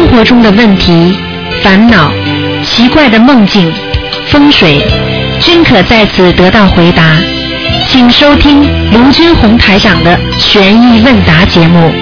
生活中的问题、烦恼、奇怪的梦境、风水，均可在此得到回答。请收听卢军红台长的《悬疑问答》节目。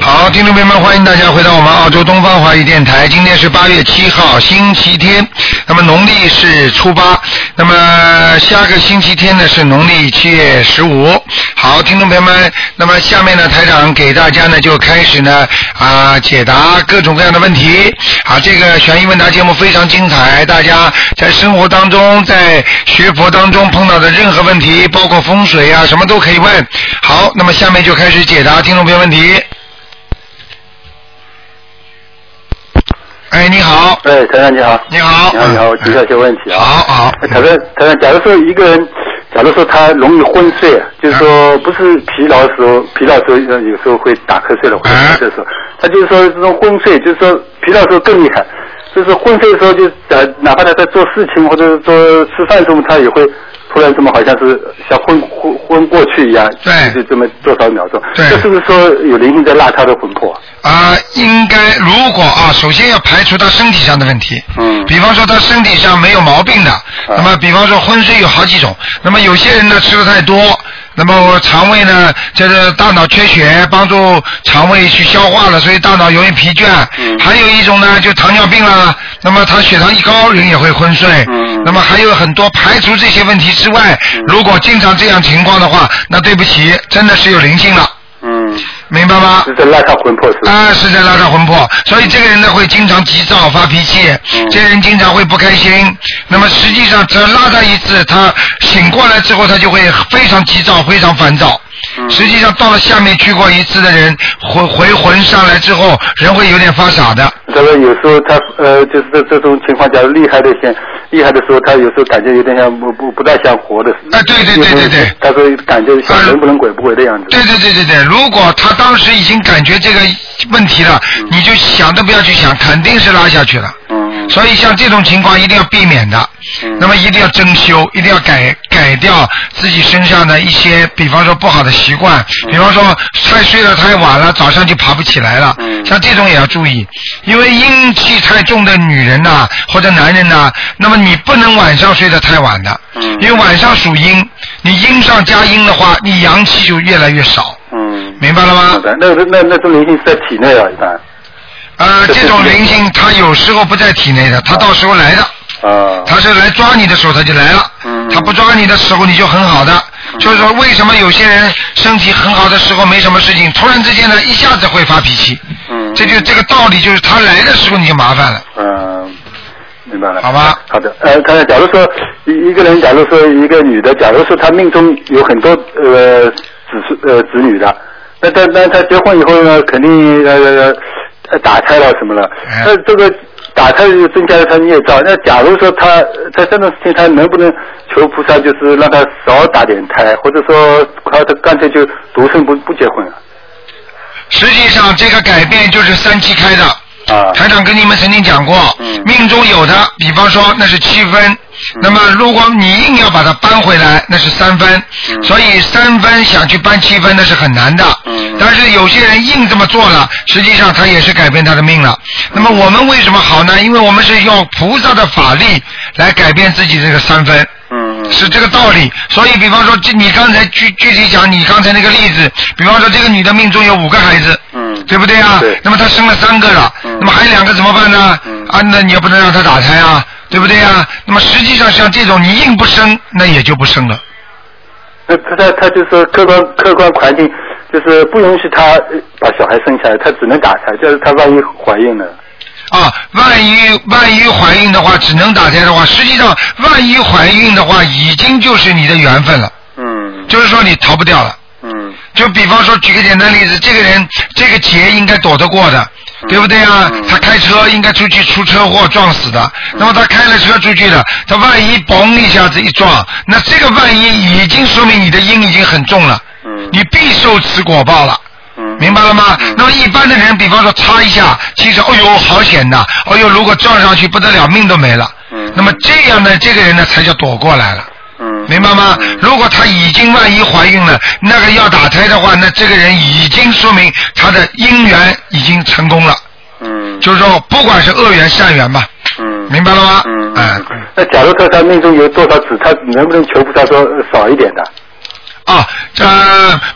好，听众朋友们，欢迎大家回到我们澳洲东方华语电台。今天是八月七号，星期天，那么农历是初八，那么下个星期天呢是农历七月十五。好，听众朋友们，那么下面呢，台长给大家呢就开始呢啊解答各种各样的问题。啊，这个悬疑问答节目非常精彩，大家在生活当中，在学佛当中碰到的任何问题，包括风水啊，什么都可以问。好，那么下面就开始解答听众朋友问题。哎，你好，哎，台长你好。你好，你好，你好，我请教一些问题啊。好好哎台长，台长，假如说一个人，假如说他容易昏睡，啊就是说不是疲劳的时候，疲劳的时候呃有时候会打瞌睡的，或者哎这时候，他就是说这种昏睡，就是说疲劳的时候更厉害，就是昏睡的时候就呃哪怕他在做事情或者是做吃饭的时候，他也会突然这么好像是像昏昏昏过去一样，对就这么多少秒钟，对这是不是说有灵性在拉他的魂魄？啊、应该如果啊，首先要排除他身体上的问题。嗯比方说他身体上没有毛病的，那么比方说昏睡有好几种，那么有些人呢吃的太多。那么我肠胃呢，这个大脑缺血，帮助肠胃去消化了，所以大脑容易疲倦。嗯还有一种呢，就糖尿病啦，那么他血糖一高，人也会昏睡。嗯那么还有很多排除这些问题之外，如果经常这样情况的话，那对不起，真的是有灵性了，嗯，明白吗？是在拉他魂魄是吧？啊，是在拉他魂魄，所以这个人呢会经常急躁发脾气，嗯这个人经常会不开心。那么实际上只要拉他一次，他醒过来之后，他就会非常急躁，非常烦躁。嗯实际上到了下面去过一次的人，回回魂上来之后，人会有点发傻的。这个有时候他呃，就是这这种情况，假如厉害的些厉害的时候，他有时候感觉有点像不不不大像活的。哎对对对对对。他说感觉像啊人不能鬼不鬼的样子。对对对对对，如果他当时已经感觉这个问题了，你就想都不要去想，肯定是拉下去了。嗯。所以像这种情况一定要避免的，嗯。那么一定要增修，一定要改改掉自己身上的一些，比方说不好的习惯，嗯。比方说太睡得太晚了，早上就爬不起来了，嗯像这种也要注意，因为阴气太重的女人呐、或者男人呐、那么你不能晚上睡得太晚的，嗯因为晚上属阴，你阴上加阴的话，你阳气就越来越少，嗯。明白了吗那那那种灵性是在体内啊，一般。呃，这这种灵性它有时候不在体内的，它到时候来的。啊。它是来抓你的时候它就来了，嗯他不抓你的时候你就很好的。就是说，为什么有些人身体很好的时候没什么事情，突然之间呢一下子会发脾气？嗯。这就这个道理，就是他来的时候你就麻烦了。嗯，明白了。好吧好的，呃，看看，假如说一一个人，假如说一个女的，假如说她命中有很多呃子孙呃子女的，那但但她结婚以后呢，肯定呃呃打胎了什么了，哎那这个打胎就增加了他孽障。那假如说他在这种事情，他能不能求菩萨，就是让他少打点胎，或者说他他干脆就独生不不结婚了？实际上这个改变就是三七开的。啊台长跟你们曾经讲过，嗯命中有的，比方说那是七分，那么如果你硬要把它搬回来，那是三分，嗯所以三分想去搬七分那是很难的。嗯但是有些人硬这么做了，实际上他也是改变他的命了。那么我们为什么好呢？因为我们是用菩萨的法力来改变自己这个三分。嗯是这个道理，所以比方说，这你刚才具具体讲你刚才那个例子，比方说这个女的命中有五个孩子，嗯对不对啊？对那么她生了三个了，嗯那么还有两个怎么办呢？嗯啊，那你也不能让她打胎啊，对不对啊？那么实际上像这种你硬不生，那也就不生了。那他他他就是客观客观环境，就是不允许他呃把小孩生下来，他只能打胎。就是他万一怀孕了，啊，万一万一怀孕的话，只能打胎的话，实际上万一怀孕的话，已经就是你的缘分了，嗯就是说你逃不掉了。嗯就比方说，举个简单例子，这个人这个劫应该躲得过的，对不对啊？嗯他开车应该出去出车祸撞死的，那么他开了车出去了，他万一嘣一下子一撞，那这个万一已经说明你的因已经很重了，嗯你必受此果报了。嗯，明白了吗？嗯那么一般的人，比方说擦一下，其实哦呦好险呐，哦呦如果撞上去不得了，命都没了。嗯那么这样呢，这个人呢才叫躲过来了。嗯明白吗？如果她已经万一怀孕了，那个要打胎的话，那这个人已经说明他的姻缘已经成功了。嗯就是说，不管是恶缘善缘吧，嗯明白了吗？嗯哎那假如说他命中有多少子，他能不能求菩萨说呃少一点的？啊，这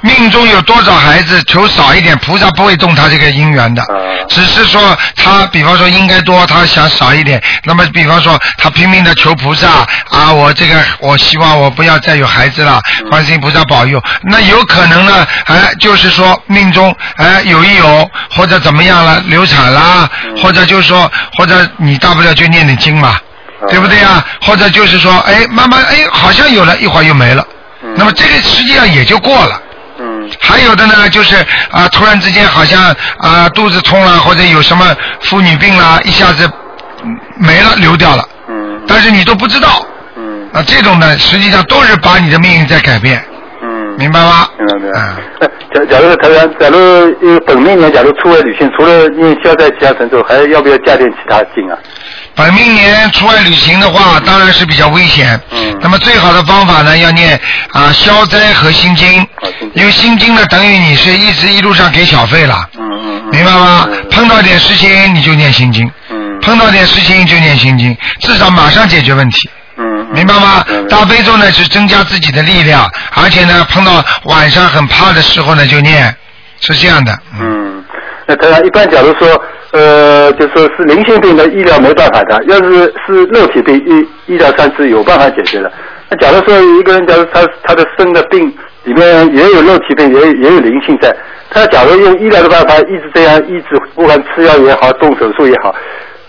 命中有多少孩子，求少一点，菩萨不会动他这个姻缘的。啊只是说他，比方说应该多，他想少一点。那么，比方说他拼命的求菩萨啊，我这个我希望我不要再有孩子了，嗯观世音菩萨保佑。那有可能呢，哎，就是说命中哎有一有，或者怎么样了，流产啦，嗯或者就是说，或者你大不了就念点经嘛，啊对不对呀？或者就是说，哎，慢慢哎好像有了，一会儿又没了。嗯那么这个实际上也就过了。嗯还有的呢，就是啊、突然之间好像啊、肚子痛了，或者有什么妇女病啦，一下子嗯没了，流掉了，嗯。但是你都不知道。嗯。啊，这种呢，实际上都是把你的命运在改变，嗯，明白吗？明白明白嗯。假假如台长，假如呃本命年，假如出外旅行，除了念消灾吉祥神咒，还要不要加点其他经啊？本命年出外旅行的话，当然是比较危险。嗯那么最好的方法呢，要念啊消灾和心经啊心经，因为心经呢，等于你是一直一路上给小费了，嗯嗯嗯。明白吗嗯？碰到点事情你就念心经，嗯碰到点事情就念心经，至少马上解决问题。嗯，嗯明白吗嗯？大悲咒呢是增加自己的力量，而且呢碰到晚上很怕的时候呢就念，是这样的。嗯，嗯，那他一般假如说，呃，就说是灵性病的医疗没办法的，要是是肉体病，医医疗上是有办法解决的。那假如说一个人，假如他他的生的病里面也有肉体病，也有也有灵性在，他假如用医疗的办法一直这样医治，不管吃药也好，动手术也好，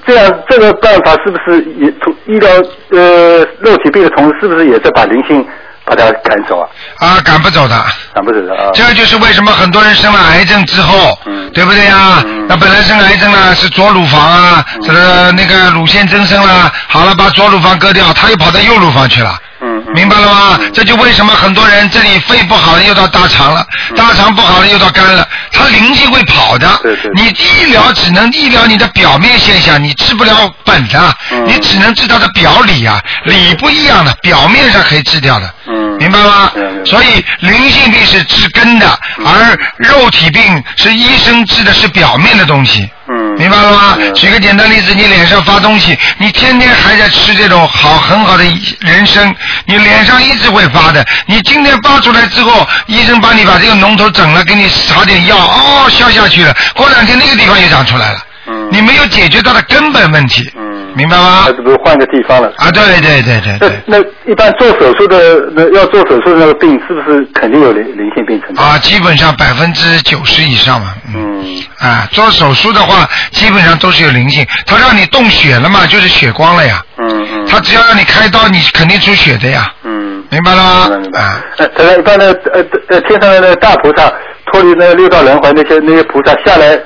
这样这个办法是不是也从医疗呃肉体病的同时，是不是也在把灵性把它赶走啊？啊，赶不走的。赶不走的啊？这就是为什么很多人生了癌症之后，嗯对不对呀？嗯那本来生癌症呢是左乳房啊，这个那个乳腺增生了，好了把左乳房割掉，他又跑到右乳房去了。嗯，嗯明白了吗？嗯这就为什么很多人这里肺不好了又到大肠了，大肠不好了又到肝了，它灵性会跑的。对对对你医疗只能医疗你的表面现象，你治不了本的，嗯你只能治它的表里啊，里不一样的，表面上可以治掉的。嗯明白吗所以灵性病是治根的，而肉体病是医生治的是表面的东西。嗯明白了吗？嗯举个简单例子，你脸上发东西，你天天还在吃这种好很好的人参，你脸上一直会发的。你今天发出来之后，医生帮你把这个脓头整了，给你撒点药，哦，消下去了。过两天那个地方又长出来了，嗯你没有解决它的根本问题，嗯，明白吗那？这不是换个地方了？啊，对对对对那对。那一般做手术的那要做手术的那个病，是不是肯定有灵灵性病存在？啊，基本上百分之九十以上嘛，嗯。嗯啊，做手术的话，基本上都是有灵性。他让你动血了嘛，就是血光了呀。嗯嗯。他只要让你开刀，你肯定出血的呀。嗯。明白了吗？明白明白啊。呃，当然一般的呃呃天上的那个大菩萨脱离那个六道轮回那些那些菩萨下来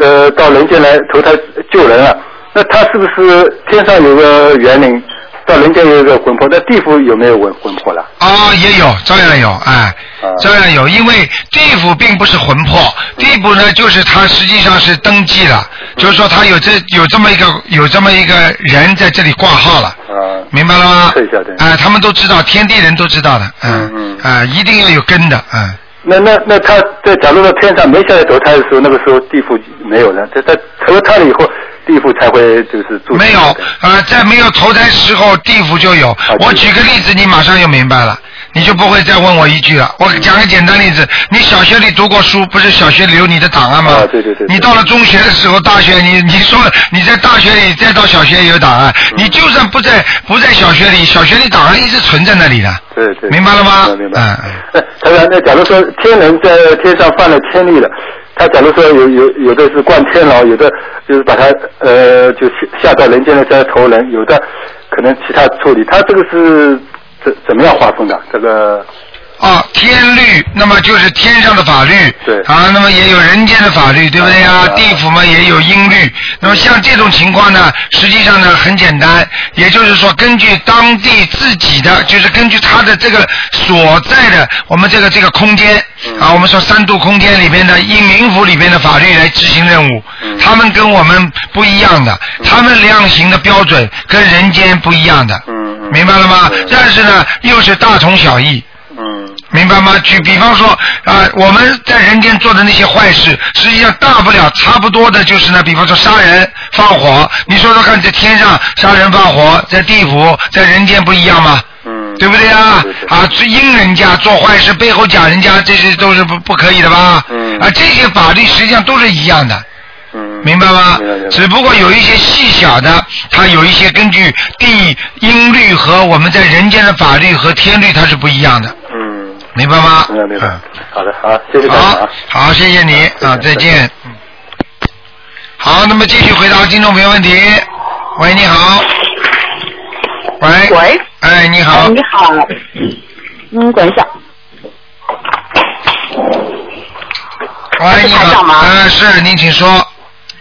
呃到人间来投胎救人了，那他是不是天上有个园林，到人间有一个魂魄？那地府有没有魂魂魄了？啊，也有，照样有，哎啊，照样有，因为地府并不是魂魄，地府呢就是他实际上是登记了，就是说他有这有这么一个有这么一个人在这里挂号了，啊，明白了吗？对对对哎，他们都知道，天地人都知道的，嗯嗯嗯啊，一定要有根的，嗯。那那那他在假如说天上没下来投胎的时候，那个时候地府没有了，他他投胎了以后，地府才会就是住。没有，呃，在没有投胎时候，地府就有。我举个例子，你马上就明白了，你就不会再问我一句了。我讲个简单例子，你小学里读过书，不是小学里有你的档案吗？啊对对对对你到了中学的时候，大学你 你说你在大学里再到小学也有档案，嗯你就算不在不在小学里，小学里档案一直存在那里的。对对，明白了吗明白。嗯 嗯那假如说天人在天上犯了天律了，他假如说有有有的是灌天牢，有的就是把他呃就下下到人间来再投人，有的可能其他处理，他这个是怎怎么样划分的？这个哦，天律，那么就是天上的法律，对。啊，那么也有人间的法律，对不对呀、啊地府嘛也有音律，那么像这种情况呢，实际上呢很简单，也就是说根据当地自己的，就是根据他的这个所在的我们这个这个空间嗯。啊，我们说三度空间里边的阴冥府里边的法律来执行任务，嗯。他们跟我们不一样的，他们量刑的标准跟人间不一样的，嗯嗯。明白了吗？嗯？但是呢，又是大同小异。嗯明白吗？举比方说啊、我们在人间做的那些坏事，实际上大不了差不多的就是呢，比方说杀人放火，你说说看，在天上杀人放火，在地府，在人间不一样吗？嗯，对不对啊？对对啊，去阴人家做坏事，背后讲人家，这些都是不不可以的吧？嗯啊，这些法律实际上都是一样的。嗯，明白吗只不过有一些细小的，它有一些根据地音律和我们在人间的法律和天律它是不一样的，嗯，明白吗？明白明白嗯。好的，好，谢谢大家好啊。，好，谢谢你啊，再见。嗯好，那么继续回答听众朋友问题。喂，你好。喂。喂。哎，你好哎，。你好。嗯，等一下。喂，是你好。呃，是，您请说。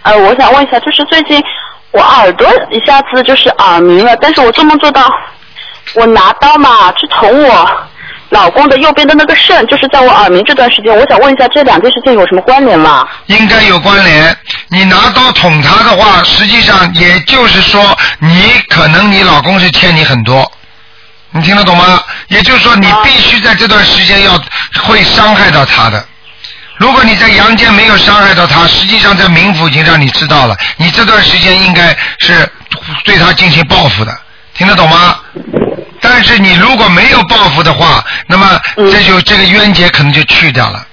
呃，我想问一下，就是最近我耳朵一下子就是耳鸣了，但是我做梦做到我拿刀嘛去捅我老公的右边的那个肾，就是在我耳鸣这段时间，我想问一下这两件事情有什么关联吗？应该有关联。你拿刀捅他的话，实际上也就是说，你可能你老公是欠你很多，你听得懂吗？也就是说，你必须在这段时间要会伤害到他的。如果你在阳间没有伤害到他，实际上在冥府已经让你知道了，你这段时间应该是对他进行报复的，听得懂吗？但是你如果没有报复的话，那么嗯。这就这个冤结可能就去掉了。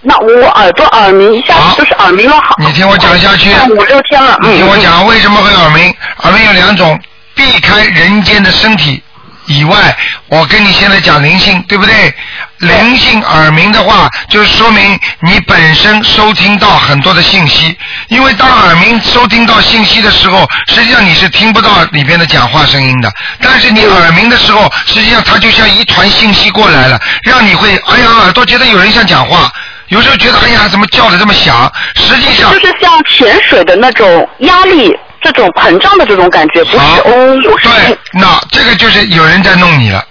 那我耳朵耳鸣一下子就是耳鸣了好，你听我讲下去。五六天了，嗯，你听我嗯，讲为什么会耳鸣？耳鸣有两种，避开人间的身体以外，我跟你现在讲灵性，对不对？灵性耳鸣的话，就是说明你本身收听到很多的信息，因为当耳鸣收听到信息的时候，实际上你是听不到里边的讲话声音的。但是你耳鸣的时候，实际上它就像一团信息过来了，让你会哎呀耳朵觉得有人想讲话，有时候觉得哎呀怎么叫的这么响，实际上就是像潜水的那种压力，这种膨胀的这种感觉，不是哦，有声音对，，那这个就是有人在弄你了，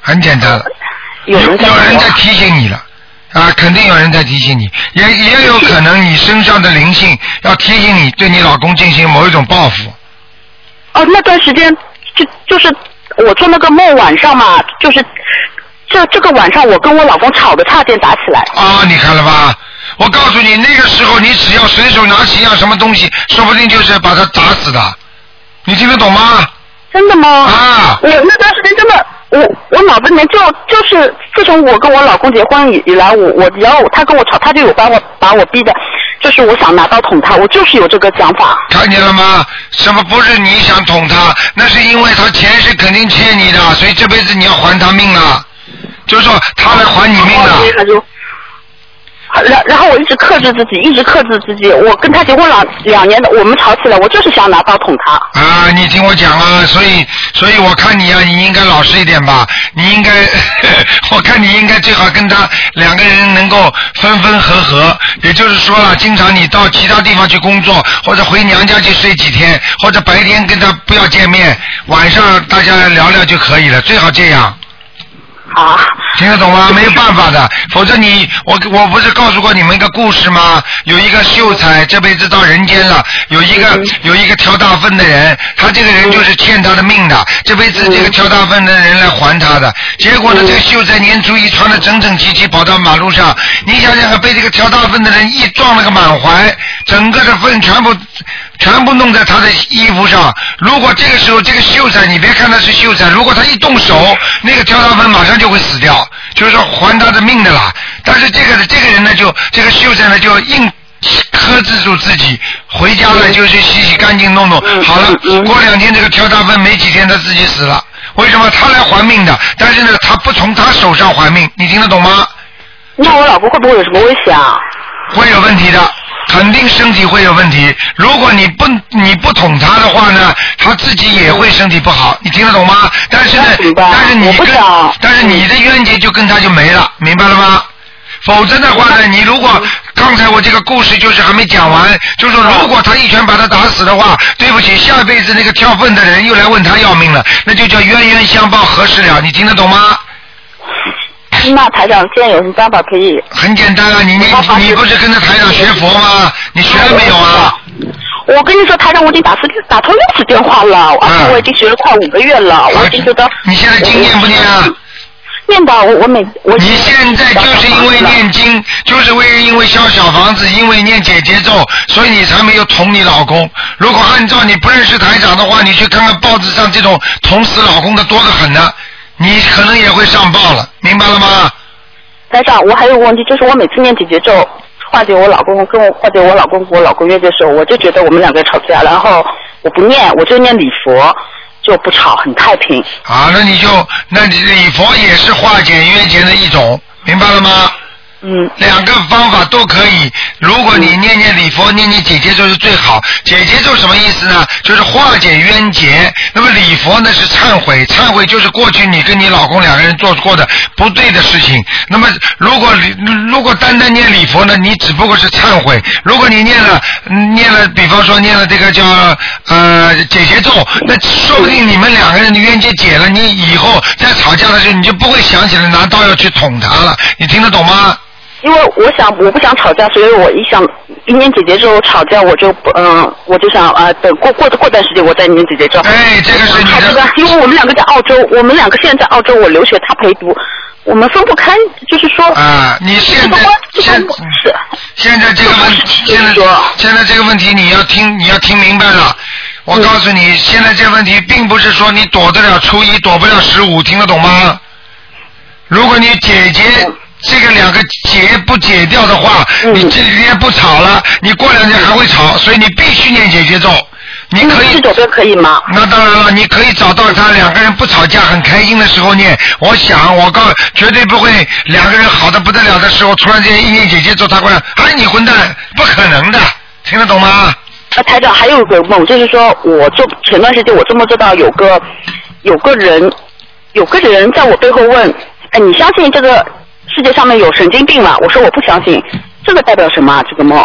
很简单了，有人在有人在提醒你了。啊，肯定有人在提醒你，也也有可能你身上的灵性要提醒你，对你老公进行某一种报复。哦，那段时间就就是我做那个梦晚上嘛，就是这这个晚上我跟我老公吵得差点打起来。啊，你看了吧？我告诉你，那个时候你只要随手拿起一样什么东西，说不定就是把他砸死的。你听得懂吗？真的吗？啊我那段时间真的，我我脑子里面就就是自从我跟我老公结婚以以来，我我只要他跟我吵，他就有把我把我逼的，就是我想拿刀捅他，我就是有这个想法。看见了吗？什么不是你想捅他？那是因为他前世肯定欠你的，所以这辈子你要还他命啊！就是说他来还你命了。然然后我一直克制自己，一直克制自己。我跟他结婚两两年的，我们吵起来，我就是想拿刀捅他。啊，你听我讲啊，所以所以我看你啊，你应该老实一点吧。你应该，我看你应该最好跟他两个人能够分分合合。也就是说了，经常你到其他地方去工作，或者回娘家去睡几天，或者白天跟他不要见面，晚上大家聊聊就可以了，最好这样。啊，听得懂吗？没有办法的，否则你我我不是告诉过你们一个故事吗？有一个秀才这辈子到人间了，有一个有一个挑大粪的人，他这个人就是欠他的命的，这辈子这个挑大粪的人来还他的。结果呢，这个秀才年初一穿的整整齐齐跑到马路上，你想想看，被这个挑大粪的人一撞了个满怀，整个的粪全部全部弄在他的衣服上。如果这个时候这个秀才，你别看他是秀才，如果他一动手，那个跳大粪马上就会死掉，就是说还他的命的啦。但是这个这个人呢，就这个秀才呢，就硬克制住自己，回家了就去洗洗干净弄弄，好了，过两天这个跳大粪没几天他自己死了。为什么他来还命的？但是呢，他不从他手上还命，你听得懂吗？那我老婆会不会有什么危险啊？会有问题的，肯定身体会有问题。如果你不你不捅他的话呢，他自己也会身体不好，你听得懂吗？但是呢但是你跟但是你的冤结就跟他就没了，明白了吗？否则的话呢，你如果刚才我这个故事就是还没讲完，就是说如果他一拳把他打死的话，对不起，下辈子那个跳粪的人又来问他要命了，那就叫冤冤相报何时了？你听得懂吗？那台长现在有什么办法可以？很简单啊，你你你不是跟着台长学佛吗？你学了没有啊？我跟你说，台长，我已经打四打通六次电话了，而且我已经学了快五个月了，我已经觉得。你现在经念不念啊？念的，我我每我。你现在就是因为念经，就是为因为烧小房子，因为念姐姐咒，所以你才没有捅你老公。如果按照你不认识台长的话，你去看看报纸上这种捅死老公的多得很呢，你可能也会上报了，明白了吗？台长，我还有个问题，就是我每次念姐姐咒。化解我老公跟我化解我老公和我老公约的时候，我就觉得我们两个吵架，然后我不念，我就念礼佛，就不吵，很太平。啊，那你就那你礼佛也是化解冤结的一种，明白了吗？嗯，两个方法都可以。如果你念念礼佛，念念姐姐咒是最好。姐姐咒什么意思呢？就是化解冤结。那么礼佛呢是忏悔，忏悔就是过去你跟你老公两个人做过的不对的事情。那么如果如果单单念礼佛呢，你只不过是忏悔。如果你念了念了，比方说念了这个叫呃姐姐咒，那说不定你们两个人的冤结解了，你以后在吵架的时候你就不会想起来拿刀要去捅他了。你听得懂吗？因为我想我不想吵架，所以我一想一念姐姐之后吵架，我就不嗯，我就想啊，等过过过段时间我再念姐姐咒。哎，这个是你的。因为我们两个在澳洲，我们两个现在在澳洲，我留学，他陪读，我们分不开，就是说。啊，你现在现是现在这个问题，现在现在这个问题你要听你要听明白了。我告诉你，现在这个问题并不是说你躲得了初一，躲不了十五，听得懂吗？如果你姐姐。这个两个解不解掉的话，你这几天不吵了，你过两天还会吵，所以你必须念姐姐咒。你可以走可以吗？那当然了，你可以找到他两个人不吵架、很开心的时候念。我想，我告绝对不会两个人好的不得了的时候，突然间一念姐姐咒，他过来，哎，你混蛋，不可能的，听得懂吗？啊，台长，还有个梦，就是说我做前段时间我这么做到有个有个人有个人在我背后问，哎，你相信这个？世界上面有神经病吗？我说我不相信，这个代表什么？这个梦？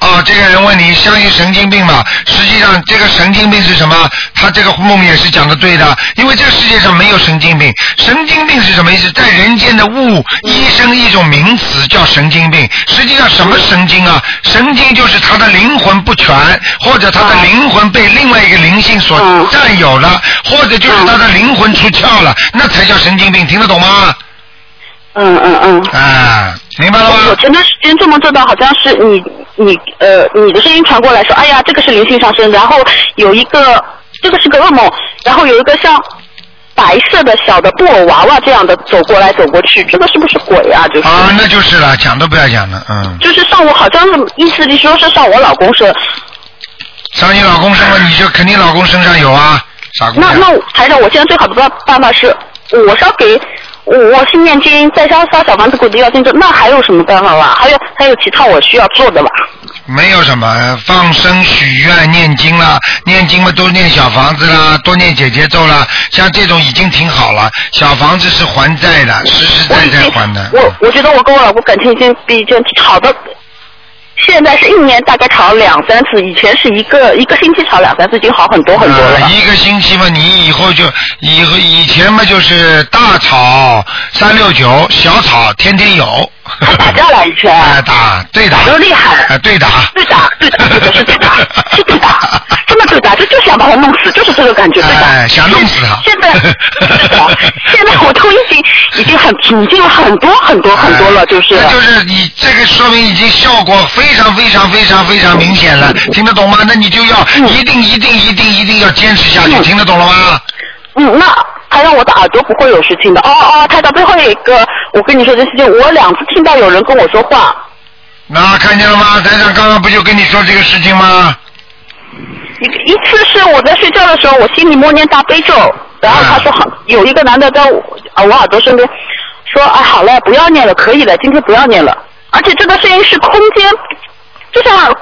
哦，这个人问你相信神经病吗？实际上，这个神经病是什么？他这个梦也是讲的对的，因为这个世界上没有神经病。神经病是什么意思？在人间的物医生一种名词叫神经病。实际上什么神经啊？神经就是他的灵魂不全，或者他的灵魂被另外一个灵性所占有了，或者就是他的灵魂出窍了，那才叫神经病。听得懂吗？嗯嗯嗯。啊，明白了吗？我前段时间做梦做到，好像是你你呃你的声音传过来说，哎呀，这个是灵性上升，然后有一个这个是个噩梦，然后有一个像白色的小的布偶娃娃这样的走过来走过去，这个是不是鬼啊？就是啊，那就是了，讲都不要讲了，嗯。就是上午好像是意思里说是上我老公身。上你老公身上，你就肯定老公身上有啊，傻姑娘。那那台长，我现在最好的办办法是，我是要给。我是念经，在烧烧小房子，鬼的要经者，那还有什么办法吧？还有还有其他我需要做的吧？没有什么，放生、许愿、念经啦，念经嘛多念小房子啦，多念姐姐咒啦，像这种已经挺好了。小房子是还债的，实实在在还的。我我觉得我跟我老公感情已经比以前好的。现在是一年大概炒两三次，以前是一个一个星期炒两三次，就好很多很多了。一个星期嘛，你以后就以后以前嘛就是大炒三六九，小炒天天有。还打架了以前。打对打。都厉害。对打。对打对打对打是对打是对打，这么对打，就就想把他弄死，就是这个感觉对打。想弄死他。现在 现在我都已经已经很平静了很多很多很多了，就是。就是你这个说明已经效果非常非常非常非常明显了，听得懂吗？那你就要一定一定一定一定要坚持下去，听得懂了吗？嗯，那。他让我的耳朵不会有事情的。哦哦，他到最后一个，我跟你说这事情，我两次听到有人跟我说话。那看见了吗？台长刚刚不就跟你说这个事情吗？一一次是我在睡觉的时候，我心里默念大悲咒，然后他说好，有一个男的在啊我耳朵身边说，啊好了，不要念了，可以了，今天不要念了。而且这个声音是空间，就像。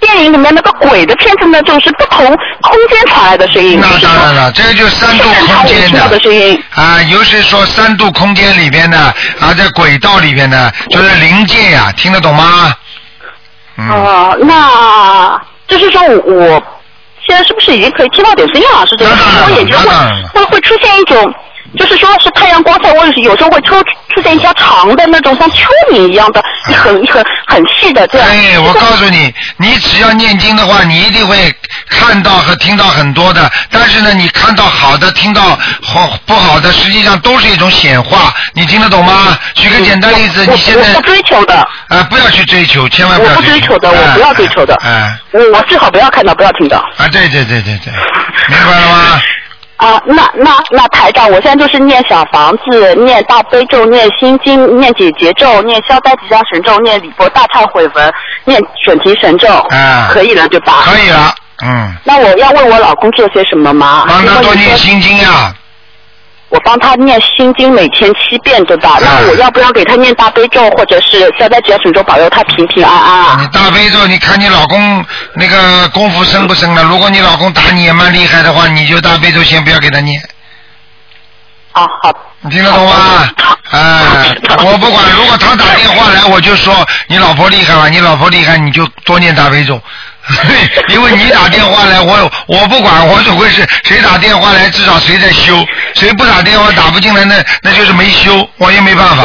电影里面那个鬼的片子呢，就是不同空间传来的声音。那当然了，这个就是三度空间的声音啊，尤其是说三度空间里边的啊，在轨道里边的，就是灵界呀，听得懂吗？哦，那就是说我现在是不是已经可以听到点声音了？是这样，我眼睛会会会出现一种。就是说，是太阳光线，我有时候会出出现一些长的那种，像蚯蚓一样的，一很一很很细的这样。哎，我告诉你，你只要念经的话，你一定会看到和听到很多的。但是呢，你看到好的，听到好不好的，实际上都是一种显化。你听得懂吗？举个简单例子，你现在我不追求的，啊，不要去追求，千万不要不追求的，哎我不要追求的。哎，我我最好不要看到，不要听到。啊，对对对对对，明白了吗？啊，那那那台长，我现在就是念小房子，念大悲咒，念心经，念解结咒，念消灾吉祥神咒，念礼佛大忏悔文，念准提神咒，嗯可以了对吧？可以了，嗯，那我要为我老公做些什么吗？帮他多念心经呀。我帮他念心经，每天七遍，对吧？啊那我要不要给他念大悲咒，或者是消灾吉祥神咒，保佑他平平安安啊？你大悲咒，你看你老公那个功夫深不深了？如果你老公打你也蛮厉害的话，你就大悲咒先不要给他念，啊，好。你听得懂吗？哎，我不管，如果他打电话来，我就说你老婆厉害吧，你老婆厉害，你就多念大悲咒。因为你打电话来，我我不管，我只会是谁打电话来，至少谁在修，谁不打电话打不进来，那那就是没修，我也没办法。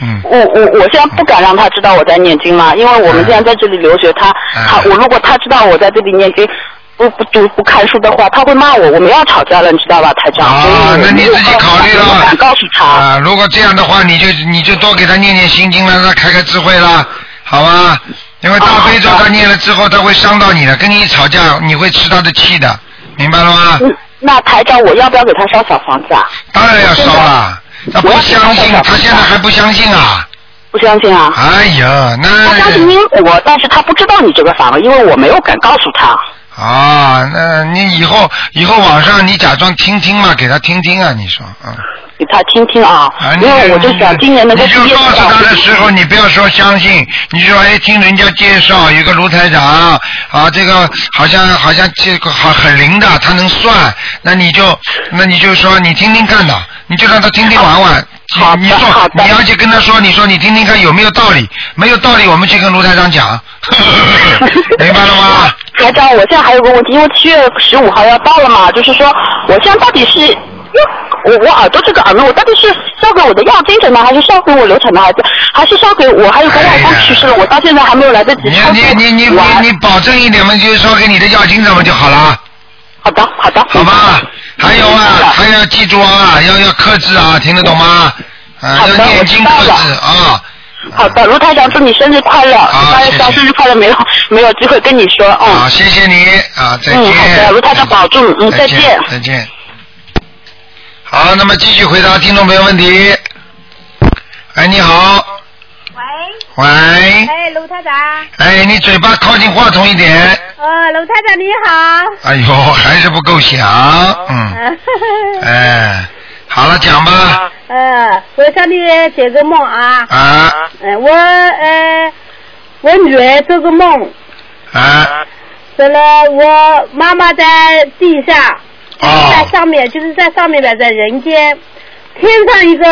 嗯，我我我现在不敢让他知道我在念经嘛，因为我们现在在这里留学，他嗯他我如果他知道我在这里念经，不不读不看书的话，他会骂我，我们要吵架了，你知道吧，台长？啊，那你自己考虑了不敢。告诉他。啊，如果这样的话，你就你就多给他念念心经了，让他开开智慧啦，好吧？因为大悲咒他念了之后，他会伤到你的，跟你一吵架，你会吃他的气的，明白了吗？嗯，那台长，我要不要给他烧小房子啊？当然要烧了，他不相信，他现在还不相信啊！不相信啊？哎呀，那他相信因果，但是他不知道你这个法门，因为我没有敢告诉他。啊，那你以后以后网上你假装听听嘛，给他听听啊，你说啊。给他听听啊。啊，，你因为我就想今年能够你就告诉他的时候，你不要说相信，你就说哎，听人家介绍有个卢台长啊，这个好像好像这个好很灵的，他能算，那你就那你就说你听听看的，你就让他听听玩玩。你说你要去跟他说，你说你听听看有没有道理，没有道理我们去跟卢台长讲，明白了吗？台长，我现在还有个问题，因为七月十五号要到了嘛，就是说，我现在到底是，我我耳朵这个耳鸣，我到底是烧给我的药精者呢，还是烧给我流产的孩子，还是烧给我还有个外公去世了，我到现在还没有来得及你操作你你你你你保证一点嘛，就是说给你的药精者嘛就好了。好的好的，好吧，还有啊，还要记住啊，要要克制啊，听得懂吗？啊，要念经克制啊。好的，卢台长，祝你生日快乐！好八月三谢谢生日快乐，没有没有机会跟你说，好，嗯，谢谢你啊，再见。嗯好的卢台长保重嗯再再见再见。好，那么继续回答听众朋友问题。哎，你好。喂，喂。哎，卢台长，哎，你嘴巴靠近话筒一点。哦，卢台长你好。哎呦，还是不够响。嗯。嗯。哎，好了，讲吧。呃，我向你解个梦啊。啊嗯、我呃，我女儿做个梦，啊说了我妈妈在地下，哦在上面，就是在上面的，在人间，天上一个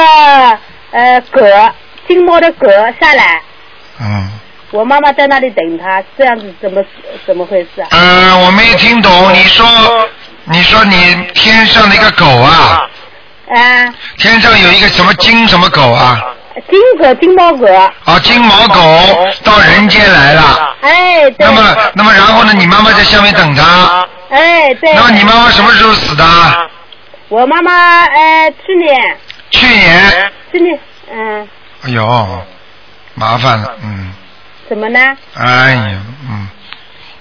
呃狗，金毛的狗下来，嗯。我妈妈在那里等他，这样子怎么怎么回事啊？嗯，我没听懂，你说，你说你天上的一个狗啊，啊，天上有一个什么金什么狗啊？金狗金毛狗，啊，金毛狗到人间来了。哎，对。那么，那么然后呢？你妈妈在下面等他。哎，对。那么你妈妈什么时候死的？我妈妈呃，去年，去年。去年，嗯，哎呦，麻烦了，嗯，怎么呢？哎呀，嗯，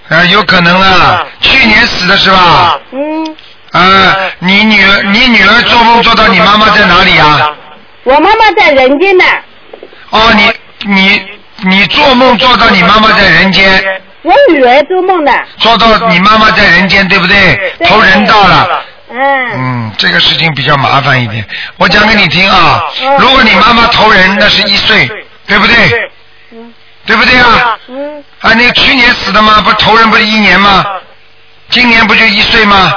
啊，有可能了，去年死的是吧？嗯，啊，你女儿，你女儿做梦做到你妈妈在哪里啊？我妈妈在人间呢。哦，你你你做梦做到你妈妈在人间，我女儿做梦的。做到你妈妈在人间，对不对？投人道了。嗯。嗯，这个事情比较麻烦一点。我讲给你听啊，嗯如果你妈妈投人，那是一岁，对不对？嗯对不对啊？嗯，啊，那个去年死的吗？不是投人不是一年吗？今年不就一岁吗？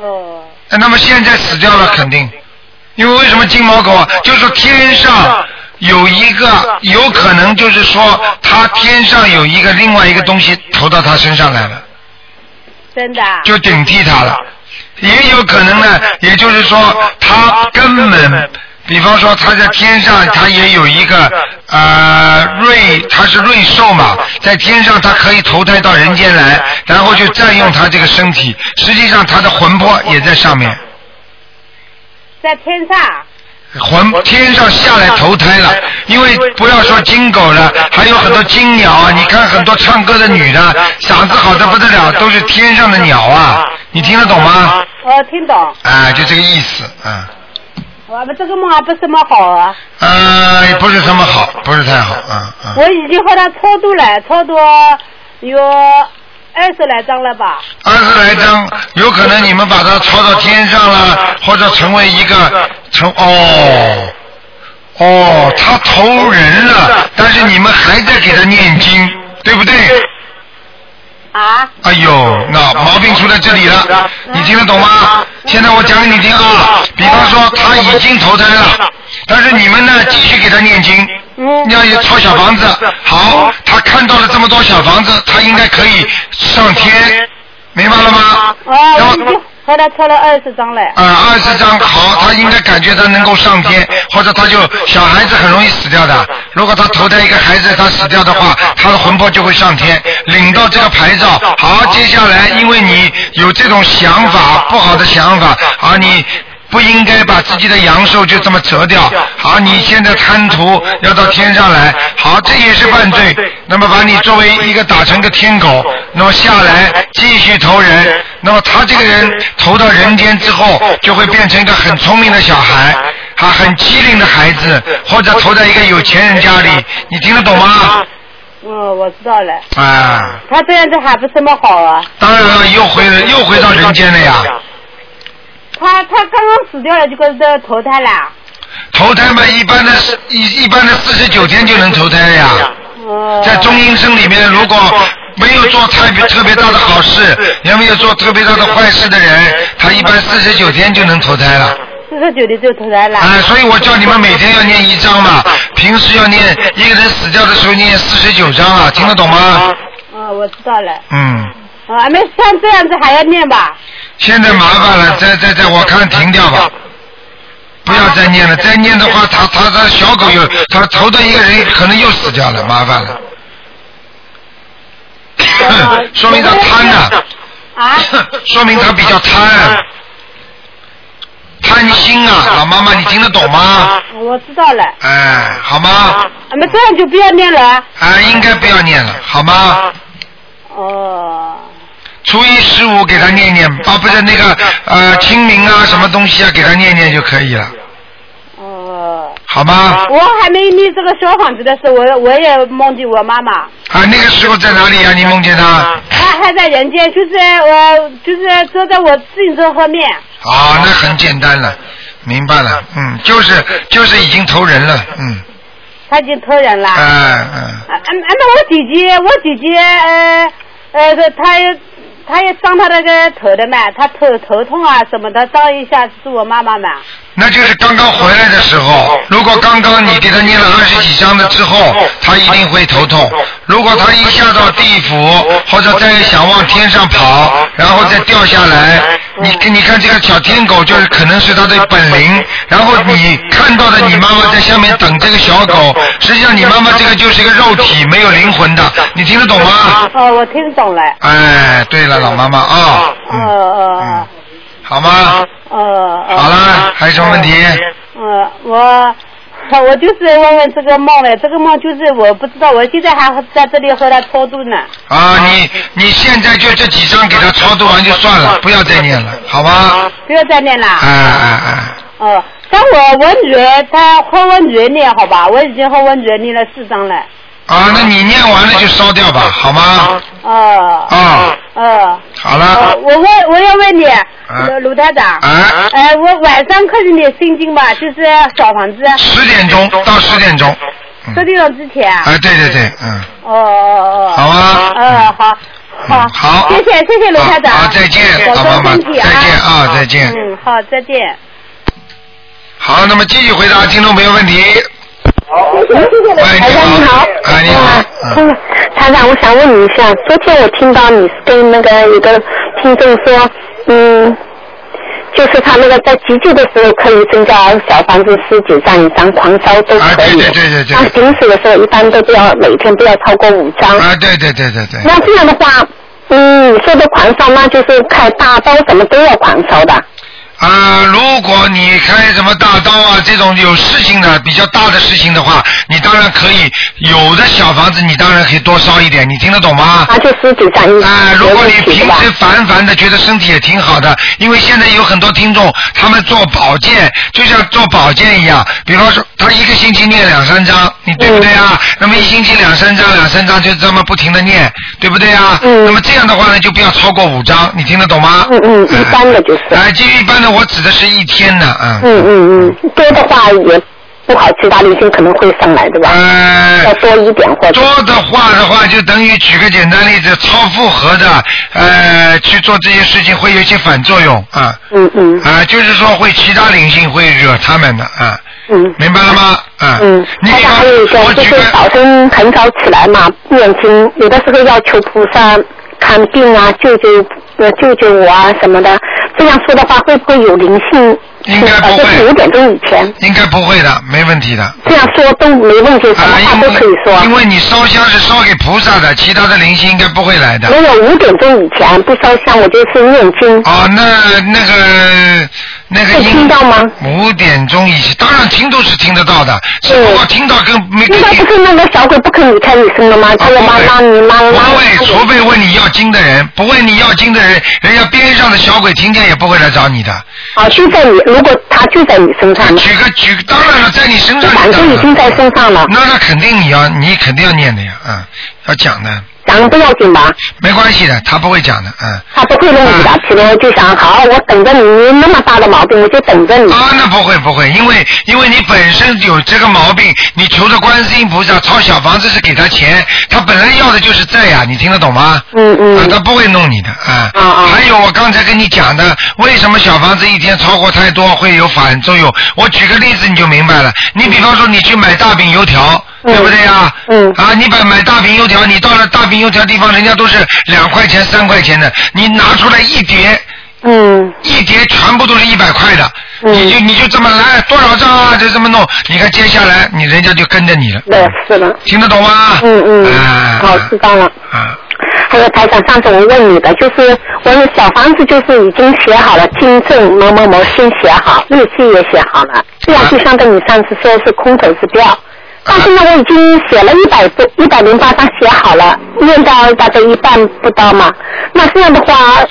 哦，呃那么现在死掉了，肯定。因为为什么金毛狗啊？就是说天上有一个，有可能就是说，它天上有一个另外一个东西投到它身上来了，真的啊。就顶替它了。也有可能呢，也就是说，它根本比方说他在天上，他也有一个呃瑞，他是瑞兽嘛，在天上他可以投胎到人间来，然后就占用他这个身体，实际上他的魂魄也在上面。在天上。魂天上下来投胎了，因为不要说金狗了，还有很多金鸟啊！你看很多唱歌的女的，嗓子好的不得了，都是天上的鸟啊！你听得懂吗？我，听懂。啊，就这个意思，嗯。我们这个梦还不是什么好啊。呃，不是什么好，不是太好，嗯嗯。我已经和他超度了，超度有。二十来张了吧？二十来张，有可能你们把它抄到天上了，或者成为一个成哦哦，他投人了，但是你们还在给他念经，对不对？啊？哎呦，那毛病出在这里了，你听得懂吗？现在我讲给你听啊，比方说他已经投胎了，但是你们呢继续给他念经。要抄小房子，好，他看到了这么多小房子，他应该可以上天，明白了吗？啊，已他抄了二十张了。啊，二十张好，他应该感觉他能够上天，或者他就小孩子很容易死掉的。如果他投胎一个孩子，他死掉的话，他的魂魄就会上天，领到这个牌照。好，接下来因为你有这种想法，不好的想法，啊，你。不应该把自己的阳寿就这么折掉。好，你现在贪图要到天上来，好，这也是犯罪。那么把你作为一个打成个天狗，那么下来继续投人。那么他这个人投到人间之后，就会变成一个很聪明的小孩，他很机灵的孩子，或者投在一个有钱人家里。你听得懂吗？嗯，我知道了。啊。他这样子还不是么好啊？当然了，又回又回到人间了呀。他他刚刚死掉了，就跟着投胎了。投胎嘛，一般的一一般的四十九天就能投胎了呀。在中阴身里面，如果没有做特别特别大的好事，也没有做特别大的坏事的人，他一般四十九天就能投胎了。四十九天就投胎了。啊，所以我叫你们每天要念一章嘛，平时要念一个人死掉的时候念四十九章啊，听得懂吗？嗯，我知道了。嗯。啊，那像这样子还要念吧？现在麻烦了，再再再，我看停掉吧，不要再念了。再念的话，他他他小狗又他投的一个人可能又死掉了，麻烦了。说明他贪呢。啊。说明他比较贪，贪心啊，老妈妈，你听得懂吗？我知道了。哎，好吗？那这样就不要念了。啊，应该不要念了，好吗？哦。初一十五给他念念，啊不是那个呃清明啊什么东西啊给他念念就可以了。哦。好吗？我还没念这个小房子的时候，我我也梦见我妈妈。啊，那个时候在哪里啊？你梦见她？她还在人间，就是我就是坐在我自行车后面。啊，那很简单了，明白了，嗯，就是就是已经投人了，嗯。他已经投人了。嗯嗯。啊啊那我姐姐，我姐姐呃呃，她。他也伤他那个头的嘛，他头头痛啊什么的，照一下是我妈妈嘛。那就是刚刚回来的时候，如果刚刚你给他念了二十几张的之后，他一定会头痛。如果他一下到地府，或者再想往天上跑，然后再掉下来，你你看这个小天狗就是可能是他的本灵。然后你看到的你妈妈在下面等这个小狗，实际上你妈妈这个就是一个肉体，没有灵魂的。你听得懂吗？哦，我听懂了。哎，对了，老妈妈啊。哦哦哦。好吗？呃，好了，还有什么问题？呃，我我就是问问这个梦嘞，这个梦就是我不知道，我现在还在这里和他超度呢。啊，你你现在就这几张给他超度完就算了，不要再念了，好吧？不要再念了。哎哎哎。哦，像我我女儿，她和我女儿念好吧？我已经和我女儿念了四张了。啊，那你念完了就烧掉吧，好吗？啊。啊。啊。好了。我问，我要问你，卢卢台长。啊。哎，我晚上可以念心经吧？就是小房子。十点钟到十点钟。十点钟之前。哎，对对对，嗯。哦哦哦。好啊。嗯，好。好。好。谢谢谢谢卢台长。好，再见，老妈妈。再见啊，再见。嗯，好，再见。好，那么继续回答听众朋友问题。谢谢谢谢台长你好，哎你好，嗯，台长我想问你一下，昨天我听到你跟那个有个听众说，嗯，就是他那个在急救的时候可以增加小房子十九张一张，狂烧都啊，可以。对对对对对那，平时的时候一般都不要每天不要超过五张。啊，对对对对对。那这样的话，嗯，你说的狂烧，那就是开大刀什么都要狂烧的。啊，如果你开什么大刀啊，这种有事情的比较大的事情的话，你当然可以有的小房子，你当然可以多烧一点，你听得懂吗？啊就十几张一啊，如果你平时烦烦的，觉得身体也挺好的，因为现在有很多听众，他们做保健就像做保健一样，比方说他一个星期念两三章，你对不对啊？那么一星期两三章，两三章就这么不停的念，对不对啊？嗯那么这样的话呢，就不要超过五章，你听得懂吗？嗯嗯，一般的就是。哎，这一般的我指的是一天呢，啊。嗯嗯嗯，多的话也不好，其他灵性可能会上来，对吧？呃要，多一点或者。多的话的话，就等于举个简单例子，超负荷的，呃，去做这些事情会有一些反作用啊。嗯嗯啊，就是说会其他灵性会惹他们的啊，嗯。明白了吗？啊，嗯，你比还有一方我举个就是早，晨很早起来嘛，念经，有的时候要求菩萨看病啊，救救呃救救我啊什么的。这样说的话，会不会有灵性？应该不呃，会就是五点钟以前应该不会的，没问题的。这样说都没问题，什么啊，话都可以说。为因为你烧香是烧给菩萨的，其他的灵性应该不会来的。没有五点钟以前不烧香，我就是念经。哦，那那个那个音听到吗？五点钟以前，当然听都是听得到的，只不过听到跟没跟你应该不是那个小鬼不肯离开你身了吗？他要拉拉你妈妈不会，除非问你要经的人，不问你要经的人，人家边上的小鬼听见也不会来找你的。啊，就在你，如果他就在你身上，举个举，当然了，在你身上反正已经在身上了，那那肯定你要，你肯定要念的呀，嗯，要讲的，讲不要紧吧？没关系的，他不会讲的，嗯。他不会弄你的，起来就想好，我等着你，你那么大的毛病，我就等着你。啊，那不会不会，因为因为你本身有这个毛病，你求着观世音菩萨抄小房子是给他钱，他本来要的就是债呀，你听得懂吗？嗯嗯啊，他不会弄你的啊。啊啊还有我刚才跟你讲的，为什么小房子一天超过太多会有反作用？我举个例子你就明白了。你比方说你去买大饼油条，嗯对不对呀？嗯啊，你把买大饼油条，你到了大饼油条地方，人家都是两块钱、三块钱的，你拿出来一叠。嗯一叠全部都是一百块的，嗯你就你就这么来多少张啊？就这么弄，你看接下来你人家就跟着你了，对，是的，听得懂吗？嗯嗯，啊好，知道了。啊，还有台长，上次我问你的，就是我的小房子就是已经写好了，金正某某某先写好，日期也写好了，这样就相当于你上次说是空头支标。但是呢，我已经写了一百多、一百零八张写好了，念到大概一半不到嘛。那这样的话，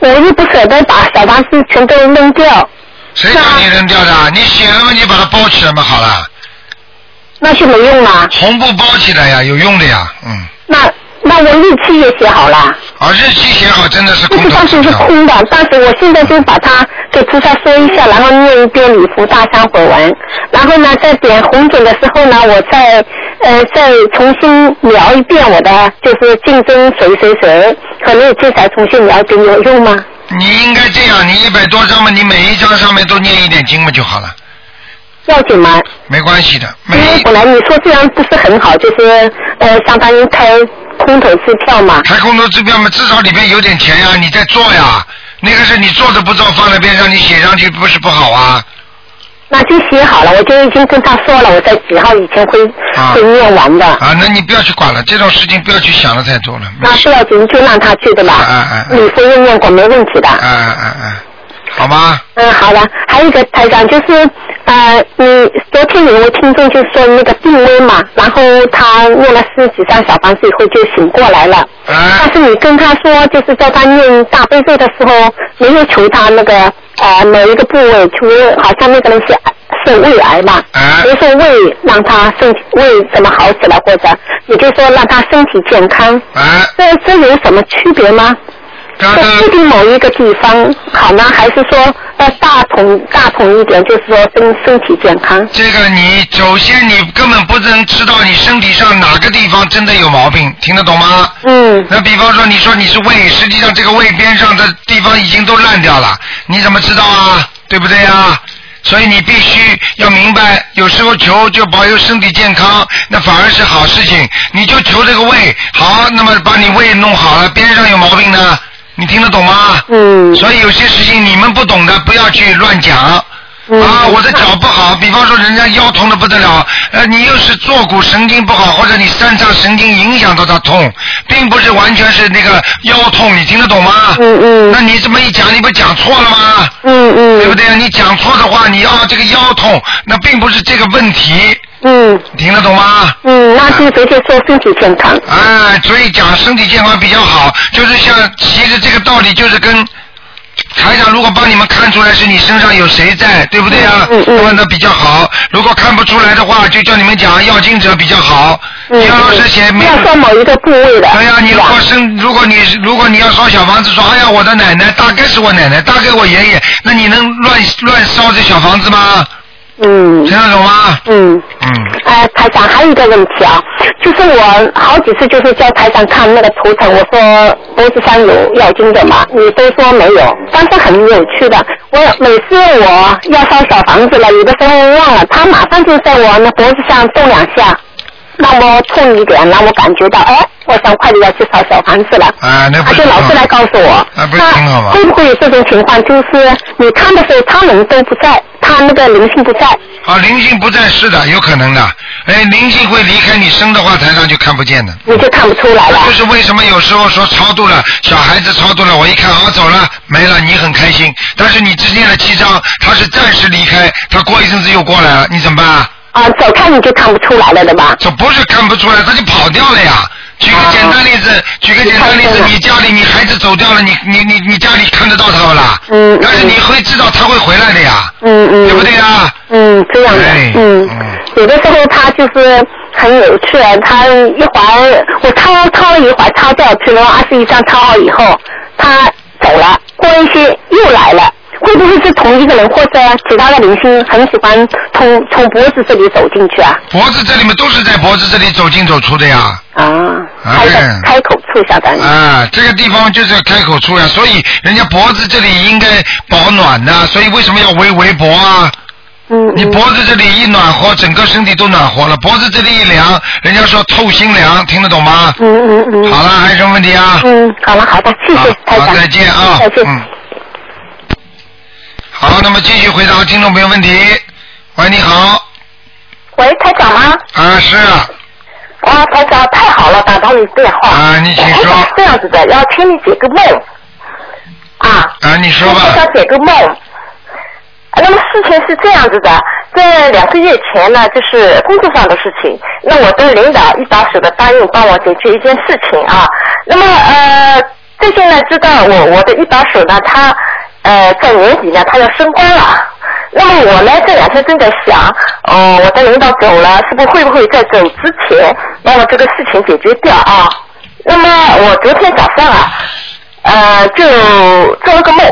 我又不舍得把小房子全都扔掉，谁叫你扔掉的？你写了嘛，你把它包起来嘛，好了，那就没用了。红布包起来呀，有用的呀，嗯。那那我日期也写好了。啊，日期写好真的是就空头是当时是。空的，但是我现在就把它给菩萨说一下，然后念一遍礼佛大忏悔文，然后呢，在点红点的时候呢，我再呃再重新描一遍我的就是竞争谁谁谁和日期再重新描一遍，有用吗？你应该这样，你一百多张嘛，你每一张上面都念一点经嘛就好了，要紧吗？没关系的。因为本来你说这样不是很好，就是呃相当于开空头支票嘛。开空头支票嘛，至少里面有点钱呀，你在做呀。那个是你做的不做，放在边上，你写上去不是不好啊？那就写好了，我就已经跟他说了，我在几号以前会、啊会念完的。啊，那你不要去管了，这种事情不要去想的太多了。那不要紧，就让他去的吧？啊啊啊礼佛也念过，没问题的。啊啊啊，好吗？嗯，好的。还有一个台长就是，呃，你昨天有位听众就说那个病危嘛，然后他念了十几张小房子以后就醒过来了。但啊是你跟他说，就是叫他念大悲咒的时候，没有求他那个呃某一个部位，就是好像那个人是是胃癌嘛，啊比如说胃让他身体胃怎么好起来，或者也就是说让他身体健康，啊，这这有什么区别吗？刚是固定某一个地方好呢，还是说要大同大同一点，就是说身身体健康？这个你首先你根本不能知道你身体上哪个地方真的有毛病，听得懂吗？嗯那比方说你说你是胃，实际上这个胃边上的地方已经都烂掉了，你怎么知道啊？对不对啊？所以你必须要明白，有时候求就保佑身体健康，那反而是好事情。你就求这个胃好，那么把你胃弄好了，边上有毛病呢，你听得懂吗？嗯所以有些事情你们不懂的，不要去乱讲。嗯啊，我的脚不好，比方说人家腰痛的不得了，呃，你又是坐骨神经不好，或者你三叉神经影响到他痛，并不是完全是那个腰痛，你听得懂吗？嗯嗯那你这么一讲，你不讲错了吗？嗯嗯，对不对？你讲错的话，你啊这个腰痛，那并不是这个问题，嗯听得懂吗？嗯，那就直接说身体健康。哎，所以讲身体健康比较好，就是像其实这个道理就是跟台长如果帮你们看出来是你身上有谁在，对不对啊？嗯嗯嗯那么那比较好。如果看不出来的话，就叫你们讲要经者比较好。嗯，你要是写没。要说某一个部位的。对呀、你如果生，如果你如果你要烧小房子，说哎呀，我的奶奶大概是我奶奶，大概我爷爷，那你能乱乱烧这小房子吗？嗯听得懂吗？嗯。嗯，哎，台长还有一个问题啊，就是我好几次就是叫台长看那个图腾，我说脖子上有药精的嘛，你都说没有，但是很有趣的，我每次我要烧小房子了，有的时候忘了，他马上就在我那脖子上动两下，让我痛一点，让我感觉到，哎，我想快点要去烧小房子了。啊，那不是他就老是来告诉我，那不是挺好吗会不会有这种情况？就是你看的时候，他人都不在，他那个灵性不在。啊，灵性不在是的，有可能的。哎，灵性会离开你生的话，台上就看不见的。你就看不出来了。就是为什么有时候说超度了，小孩子超度了，我一看啊走了没了，你很开心，但是你之前的七张他是暂时离开，他过一阵子又过来了，你怎么办啊？啊，走开你就看不出来了，的吧？这不是看不出来，他就跑掉了呀。举个简单例子，举个简单例子，你家里你孩子走掉了，你你你你家里看得到他不啦？嗯但是你会知道他会回来的呀，嗯嗯。对不对呀？嗯，这样的哎，嗯嗯，有的时候他就是很有趣，他一会儿我抄抄了一会儿抄掉去了二十一张抄好以后，他走了，过一些又来了。会不会是同一个人，或者其他的明星很喜欢从从脖子这里走进去啊？脖子这里面都是在脖子这里走进走出的呀。啊，开个哎开口处相当于。啊，这个地方就是开口处呀，所以人家脖子这里应该保暖的，所以为什么要围围脖啊？嗯你脖子这里一暖和，整个身体都暖和了；脖子这里一凉，人家说透心凉，听得懂吗？嗯嗯嗯。好了，还有什么问题啊？嗯，好了好的，谢谢好台长。好再见啊再见。嗯好，那么继续回答听众朋友问题。喂，你好，喂，台长吗？啊是啊，啊，台长，太好了，打到你电话。啊你请说是这样子的，要请你解个梦。啊。啊你说吧我想解个梦。那么事情是这样子的，在两个月前呢，就是工作上的事情。那我的领导一把手的答应帮我解决一件事情啊。那么呃，最近呢，知道我我的一把手呢，他呃在年底呢，他要升官了。那么我呢这两天正在想，哦，我的领导走了，是不是会不会在走之前把我这个事情解决掉啊？那么我昨天早上啊，呃，就做了个梦。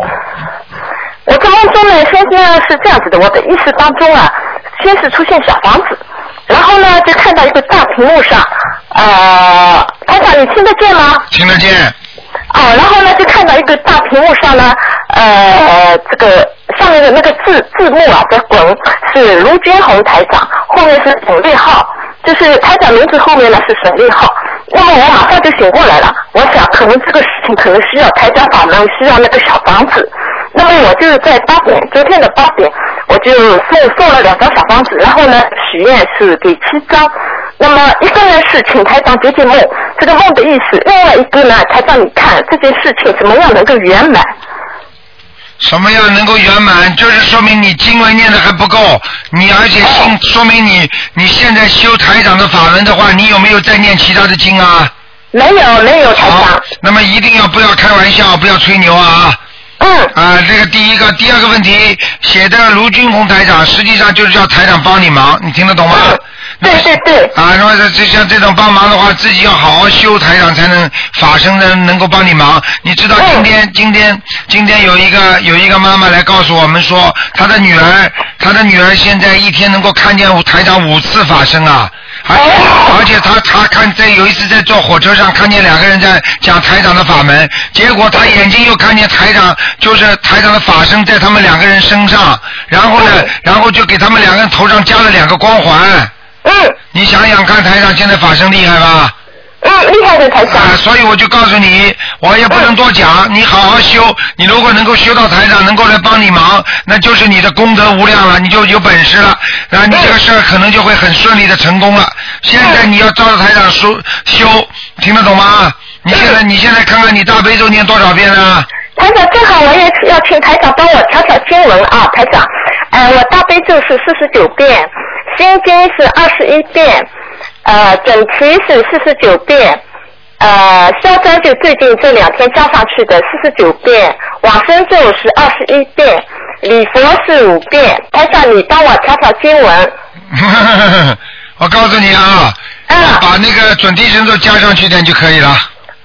我这梦中呢，先呢是这样子的，我的意识当中啊，先是出现小房子，然后呢就看到一个大屏幕上，呃，台长你听得见吗？听得见，哦，然后呢，就看到一个大屏幕上呢，呃，这个上面的那个字字幕啊在滚，是卢军红台长，后面是省略号，就是台长名字后面呢是省略号。那么我马上就醒过来了，我想可能这个事情可能需要台长法门，需要那个小房子。那么我就在八点，昨天的八点，我就送送了两张小房子，然后呢许愿是给七张。那么一个呢是请台长解解梦，这个梦的意思；另外一个呢，台长你看这件事情怎么样能够圆满？什么样能够圆满？就是说明你经文念的还不够，你而且信，说明你你现在修台长的法门的话，你有没有在念其他的经啊？没有，没有台好长。，那么一定要不要开玩笑，不要吹牛啊！嗯。啊，这个第一个，第二个问题写的卢军红台长，实际上就是叫台长帮你忙，你听得懂吗？对对对。啊，那么这像这种帮忙的话，自己要好好修台长，才能法身能能够帮你忙。你知道今天、今天今天有一个有一个妈妈来告诉我们说，她的女儿她的女儿现在一天能够看见台长五次法身啊。而且而且她她看在有一次在坐火车上看见两个人在讲台长的法门，结果她眼睛又看见台长就是台长的法身在他们两个人身上，然后呢，然后就给他们两个人头上加了两个光环。嗯。你想想看，台长现在法身厉害吧？嗯，厉害的台长。啊，所以我就告诉你，我也不能多讲，你好好修。你如果能够修到台长能够来帮你忙，那就是你的功德无量了，你就有本事了，那你这个事儿可能就会很顺利的成功了。现在你要照着台长修修，听得懂吗？你现在你现在看看你大悲咒念多少遍啊？台长，正好我也要请台长帮我调调经文啊，台长。呃，我大悲咒是四十九遍，心经是二十一遍，呃，整齐是四十九遍，呃，消灾就最近这两天加上去的四十九遍，往生咒是二十一遍，礼佛是五遍。台长，你帮我调调经文。我告诉你啊，把那个准提神咒加上去点就可以了。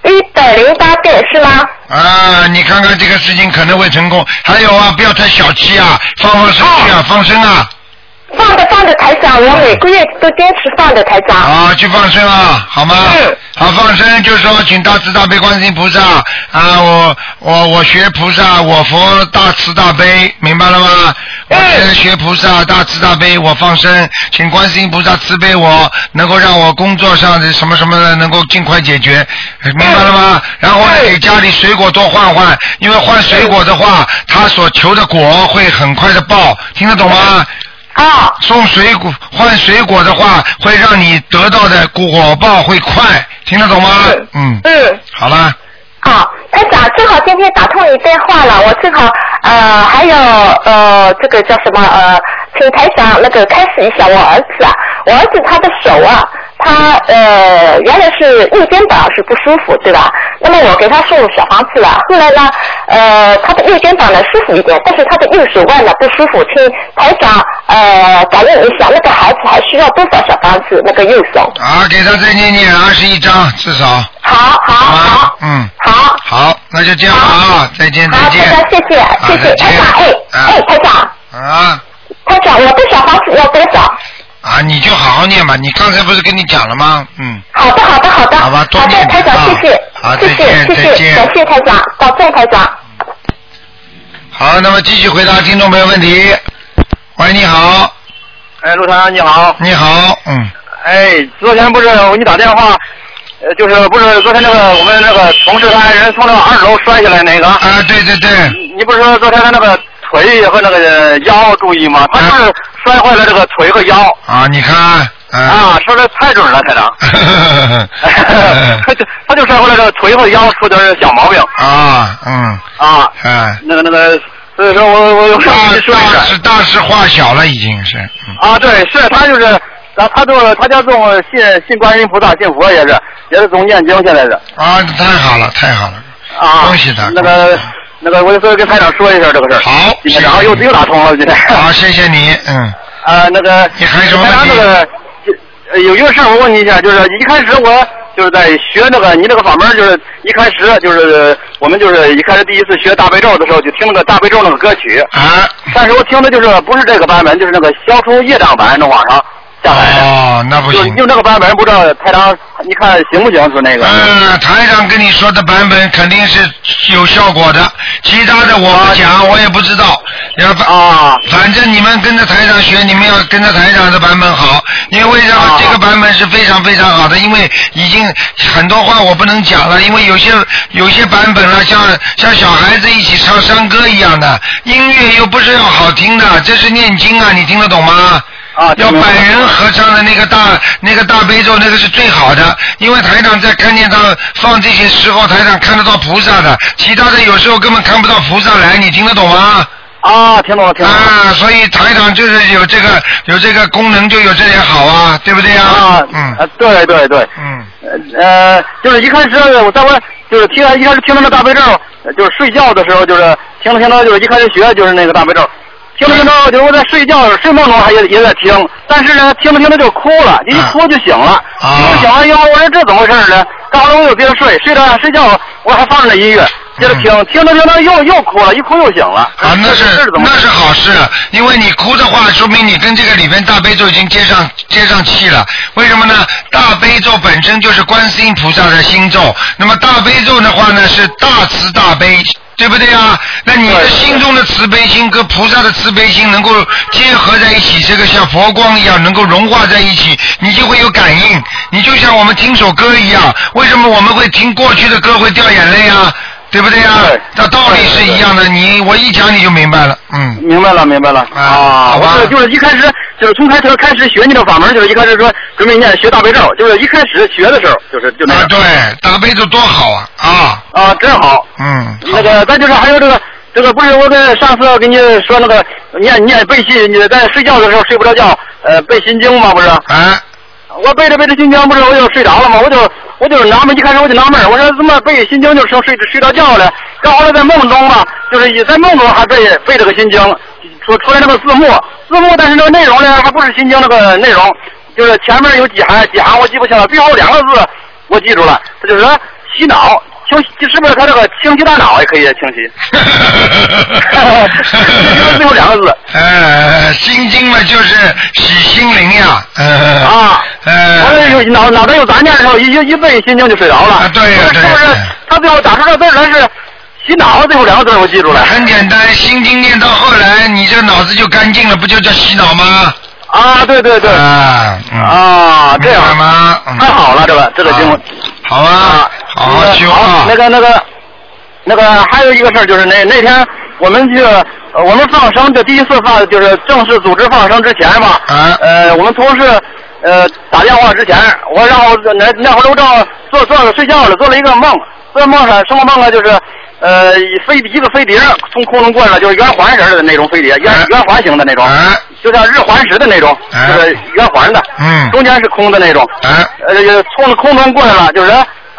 一百零八遍是吗？啊，你看看这个事情可能会成功。还有啊，不要太小气啊，放放生去啊，放生啊。放的放的台长，我每个月都坚持放的台长。啊，去放生啊，好吗？好放生，就是说请大慈大悲观世音菩萨啊，我我我学菩萨，我佛大慈大悲，明白了吗？我现在学菩萨大慈大悲，我放生，请观世音菩萨慈悲我，能够让我工作上的什么什么的能够尽快解决，明白了吗？然后呢，给家里水果多换换，因为换水果的话，他所求的果会很快的报，听得懂吗？啊，送水果换水果的话，会让你得到的果报会快，听得懂吗？嗯。嗯。好了。啊，台长，正好今天打通你电话了，我正好呃还有呃这个叫什么呃，请台长那个开始一下我儿子啊，我儿子他的手啊，他呃原来是右肩膀是不舒服对吧？那么我给他送小房子了，后来呢呃他的右肩膀呢舒服一点，但是他的右手腕呢不舒服，请台长呃感应一下，那个孩子还需要多少小房子？那个右手？啊，给他再念念二十一章至少。好好好。嗯。好。好，那就这样啊，再见再好，见。台长，谢谢，谢谢，台长，哎，哎，台长，啊台长，我的小房子要多少？啊，你就好好念吧，你刚才不是跟你讲了吗？嗯。好的，好的，好的。好吧，多好的，念台长，啊谢谢，好，谢谢，再见谢谢，再见。感谢台长，保重台长。好，那么继续回答听众朋友问题。喂，你好。哎，陆台你好。你好，嗯。哎，昨天不是我给你打电话，呃，就是不是昨天那个我们那个同事他人从那个二楼摔下来那个。啊，对对对。你你不是说昨天他那个腿和那个腰注意吗？他就是摔坏了这个腿和腰。啊，你看。啊，说的太准了，台长。他就他就摔坏了这个腿和腰出点小毛病。啊，嗯。啊。哎。那个那个，所以说我我有事跟你说。是大事化小了，已经是。啊，对，是他就是，他他都他家种信信观音菩萨，信佛也是，也是总念经，现在是。啊，太好了，太好了。啊。恭喜他。那个那个，我就说跟台长说一下这个事儿。好。然后又又打通了，今天。好，谢谢你，嗯。啊，那个。你还有什么台长那个，呃有一个事儿我问你一下，就是一开始我就是在学那个你那个法门，就是一开始就是我们就是一开始第一次学大悲咒的时候，就听那个大悲咒那个歌曲。啊。但是我听的就是不是这个版本，就是那个消除业障版，那网上下来那不行。就用那个版本，不知道台长你看行不行？是那个。嗯，台长跟你说的版本肯定是有效果的，其他的我不讲，我也不知道。要不啊，反正你们跟着台长学，你们要跟着台长的版本好，因为为什么这个版本是非常非常好的？因为已经很多话我不能讲了，因为有些有些版本了，像像小孩子一起唱山歌一样的，音乐又不是要好听的，这是念经啊，你听得懂吗？啊，要百人合唱的那个大那个大悲咒，那个是最好的，因为台长在看见他放这些时候，台长看得到菩萨的，其他的有时候根本看不到菩萨来，你听得懂吗？啊，听懂了，听懂了。啊，所以台长就是有这个有这个功能，就有这点好啊，对不对啊？啊，嗯，对对对，嗯，呃，就是一开始我在我就是听一开始听那个大悲咒，就是睡觉的时候就是听着听着就是一开始学就是那个大悲咒，听着听着就是我在睡觉睡梦中还也也在听，但是呢听着听着就哭了，一哭就醒了，啊。哭醒了以后我说这怎么回事呢？刚才我又别睡，睡着睡觉我还放着音乐，接着听，听着听着又又哭了，一哭又醒了。啊，那是那是好事，因为你哭的话，说明你跟这个里边大悲咒已经接上接上气了。为什么呢？大悲咒本身就是观世音菩萨的心咒，那么大悲咒的话呢是大慈大悲。对不对啊？那你的心中的慈悲心跟菩萨的慈悲心能够结合在一起，这个像佛光一样能够融化在一起，你就会有感应。你就像我们听首歌一样，为什么我们会听过去的歌会掉眼泪啊？对不对啊？那道理是一样的，你我一讲你就明白了，嗯。明白了，明白了啊！好吧就是一开始就是从开始开始学你的法门，就是一开始说准备念学大悲咒，就是一开始学的时候就是就那。啊，对，大悲咒多好啊啊！啊，真好。嗯，那个再就是还有这个这个不是我跟上次跟你说那个念念背心，你在睡觉的时候睡不着觉，呃，背心经吗？不是？啊。我背着背着心经，不是我就睡着了吗？我就我就纳闷，一开始我就纳闷，我说怎么背心经就成睡睡着觉了？然后在梦中吧，就是也在梦中还背背这个心经，出出来那个字幕，字幕，但是那个内容呢，还不是心经那个内容，就是前面有几行几行我记不清了，最后两个字我记住了，他就是说洗脑。清是不是他这个清洗大脑也可以清洗？就是最后两个字。呃，心经嘛就是洗心灵呀，呃，啊，呃，我有脑脑袋有杂念的时候，一一一背心经就睡着了。啊对呀对呀是不是？他最后打出这字儿来是洗脑，最后两个字儿我记住了。很简单，心经念到后来，你这脑子就干净了，不就叫洗脑吗？啊，对对对。啊，嗯啊，这样吗？嗯太好了，这个这个经文。好啊，好好修啊。那个那个那个还有一个事儿，就是那那天我们去呃我们放生，这第一次放就是正式组织放生之前吧，啊呃我们同事呃打电话之前，我让我那那会儿我正做做着睡觉了，做了一个梦，做梦上什么梦啊？就是呃飞一个飞碟从空中过来了，就是圆环似的那种飞碟，圆啊圆环形的那种，啊就像日环食的那种，啊就是圆环的，嗯中间是空的那种。啊呃，从空中过来了，就是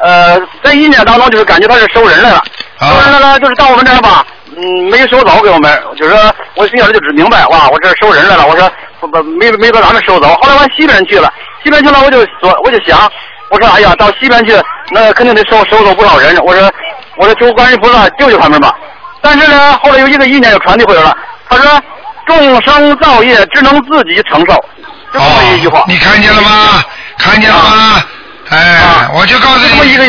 呃，在意念当中，就是感觉他是收人来了，啊收人来了，就是到我们这儿吧，嗯，没收走给我们，就是说我心里就只明白，哇，我这收人来了，我说不不没没把咱们收走，后来往西边去了，西边去了，我就说我就想，我说哎呀，到西边去，那肯定得收收走不少人，我说我说求观世音菩萨救救他们吧，但是呢，后来有一个意念又传递回来了，他说众生造业只能自己承受，就这么一句话。哦你看见了吗？看见了吗？哎啊，我就告诉你这么一个，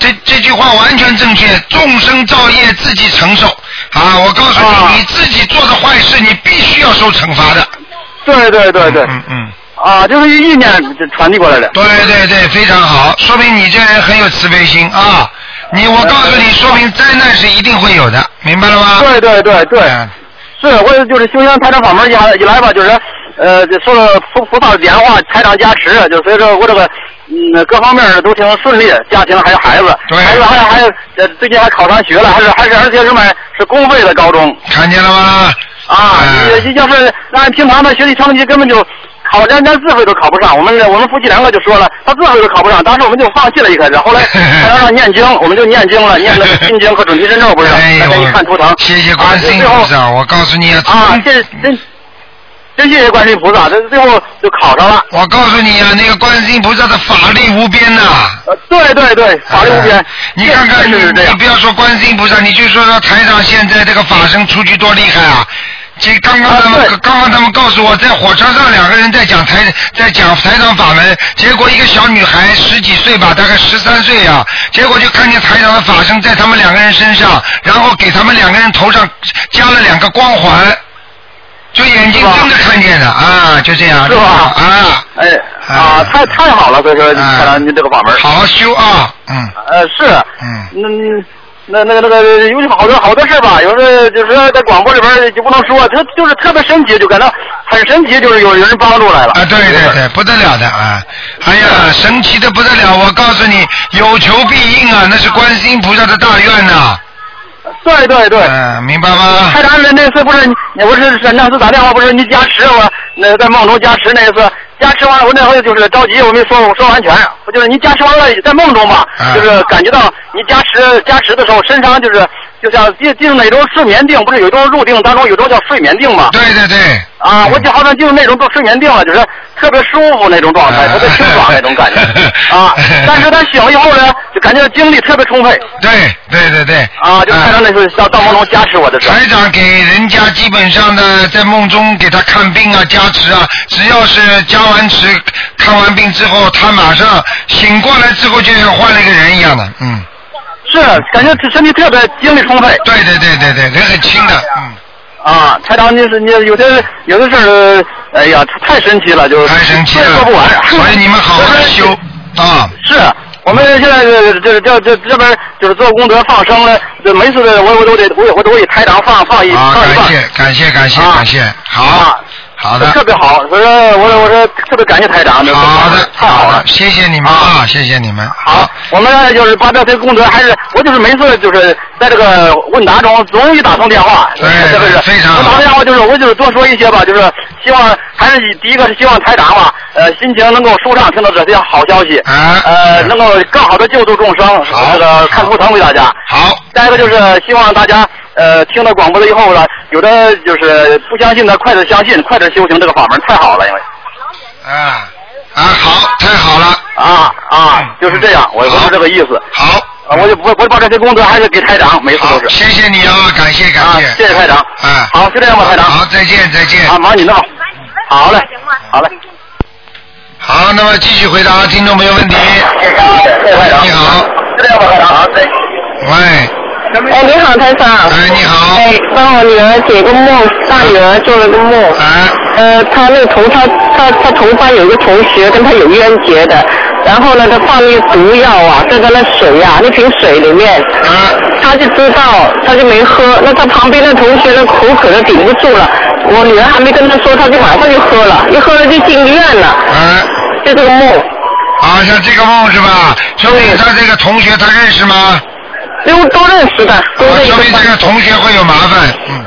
这这句话完全正确。众生造业自己承受啊！我告诉啊你，你自己做的坏事，你必须要受惩罚的。对对对对。嗯嗯。啊，就是意念就传递过来的。对对对，非常好，说明你这人很有慈悲心啊！你我告诉你，说明灾难是一定会有的，明白了吗？对对对对，嗯是我就是修行台长法门一来一来吧，就是呃，就受了菩菩萨的点化，台长加持，就所以说我这个嗯各方面都挺顺利，家庭还有孩子，对孩子还还呃最近还考上学了，还是还是而且是买是公费的高中看见了吗？啊，哎你要是按平常的学习成绩根本就。考连连自费都考不上，我们我们夫妻两个就说了，他自费都考不上，当时我们就放弃了，一开始，后来 他让让念经，我们就念经了，念了个心经和准提神咒，不是？哎再给你看图腾。谢谢观世音啊菩萨，我告诉你啊，谢真真谢谢观世音菩萨，这最后就考上了。我告诉你啊，那个观世音菩萨的法力无边呐、呃，对对对，法力无边哎。你看看，你你不要说观世音菩萨，你就说说台长现在这个法身出去多厉害啊！这刚刚他们、啊刚刚他们告诉我，在火车上两个人在讲台在讲台长法门，结果一个小女孩十几岁吧，大概十三岁啊，结果就看见台长的法身在他们两个人身上，然后给他们两个人头上加了两个光环，就眼睛盯着看见的啊，就这样是吧啊，哎啊，太太好了，所以说哎看来您这个法门。好好修啊，嗯呃，是。嗯。那那那个那个有好多好多事吧，有时候就是说在广播里边就不能说，它就是特别神奇，就感到很神奇，就是有有人帮助来了。啊，对对对，不得了的啊！哎呀，神奇的不得了！我告诉你，有求必应啊，那是观世音菩萨的大愿呐、对对对。嗯，明白吗？太长那那次不是你，我是是那次打电话不是你加持我，那在梦中加持那一次，加持完了我那会就是着急，我没说说完全，我就是你加持完了在梦中吧，啊。就是感觉到你加持加持的时候身上就是就像进进入那种睡眠定，不是有一种入定当中有一种叫睡眠定吗？对对对。啊，我就好像进入那种都睡眠定了，就是特别舒服那种状态，特别清爽那种感觉 啊。但是他醒了以后呢，就感觉精力特别充沛。对对对对。啊，就看到那是像大梦中加持我的是。台长给人家基本上的，在梦中给他看病啊、加持啊，只要是加完持、看完病之后，他马上醒过来之后，就像换了一个人一样的，嗯。是，感觉身体特别精力充沛。对对对对对，人很轻的，嗯。啊，台长，你是你有的有的事儿，哎呀，太神奇了，就是太神奇了，说不完。所以你们好好 修啊。是我们现在这这这这这边就是做功德放生了，这每次的我我都得我我都给台长放放一啊，放一感谢感谢感谢感谢，好好的，特别好，我说我说我说特别感谢台长，好的太好了，谢谢你们啊，谢谢你们。好，我们呢就是把这些功德，还是我就是每次就是在这个问答中，终于打通电话，对这个是非常好我打通电话就是我就是多说一些吧，就是希望还是第一个是希望台长吧，呃，心情能够舒畅，听到这些好消息，啊呃，能够更好的救助众生，这个看图腾为大家。好。再一个就是希望大家呃听到广播了以后呢，有的就是不相信的，快点相信，快点修行这个法门太好了，因为。啊啊，好，太好了。啊啊，就是这样，我我是这个意思。好。啊，我就我我把这些功德还是给台长，每次都是。谢谢你啊，感谢感谢，谢谢台长。啊，好，就这样吧，台长。好，再见再见。啊，忙你的啊。好嘞，好嘞。好，那么继续回答听众朋友问题。你好。这样吧，台长。好，喂。哎，你好，台长。哎，你好。哎，帮我女儿解个梦，大女儿做了个梦。啊。呃，她那个同她她她同班有一个同学跟她有冤结的，然后呢，她放那个毒药啊，在她那水呀、那瓶水里面。啊。她就知道，她就没喝。那她旁边的同学呢，口渴的顶不住了，我女儿还没跟她说，她就马上就喝了，一喝了就进医院了。啊。就这个梦。啊，像这个梦是吧？说明他这个同学他认识吗？都都认识的，都啊，在一个班说明这个同学会有麻烦，嗯。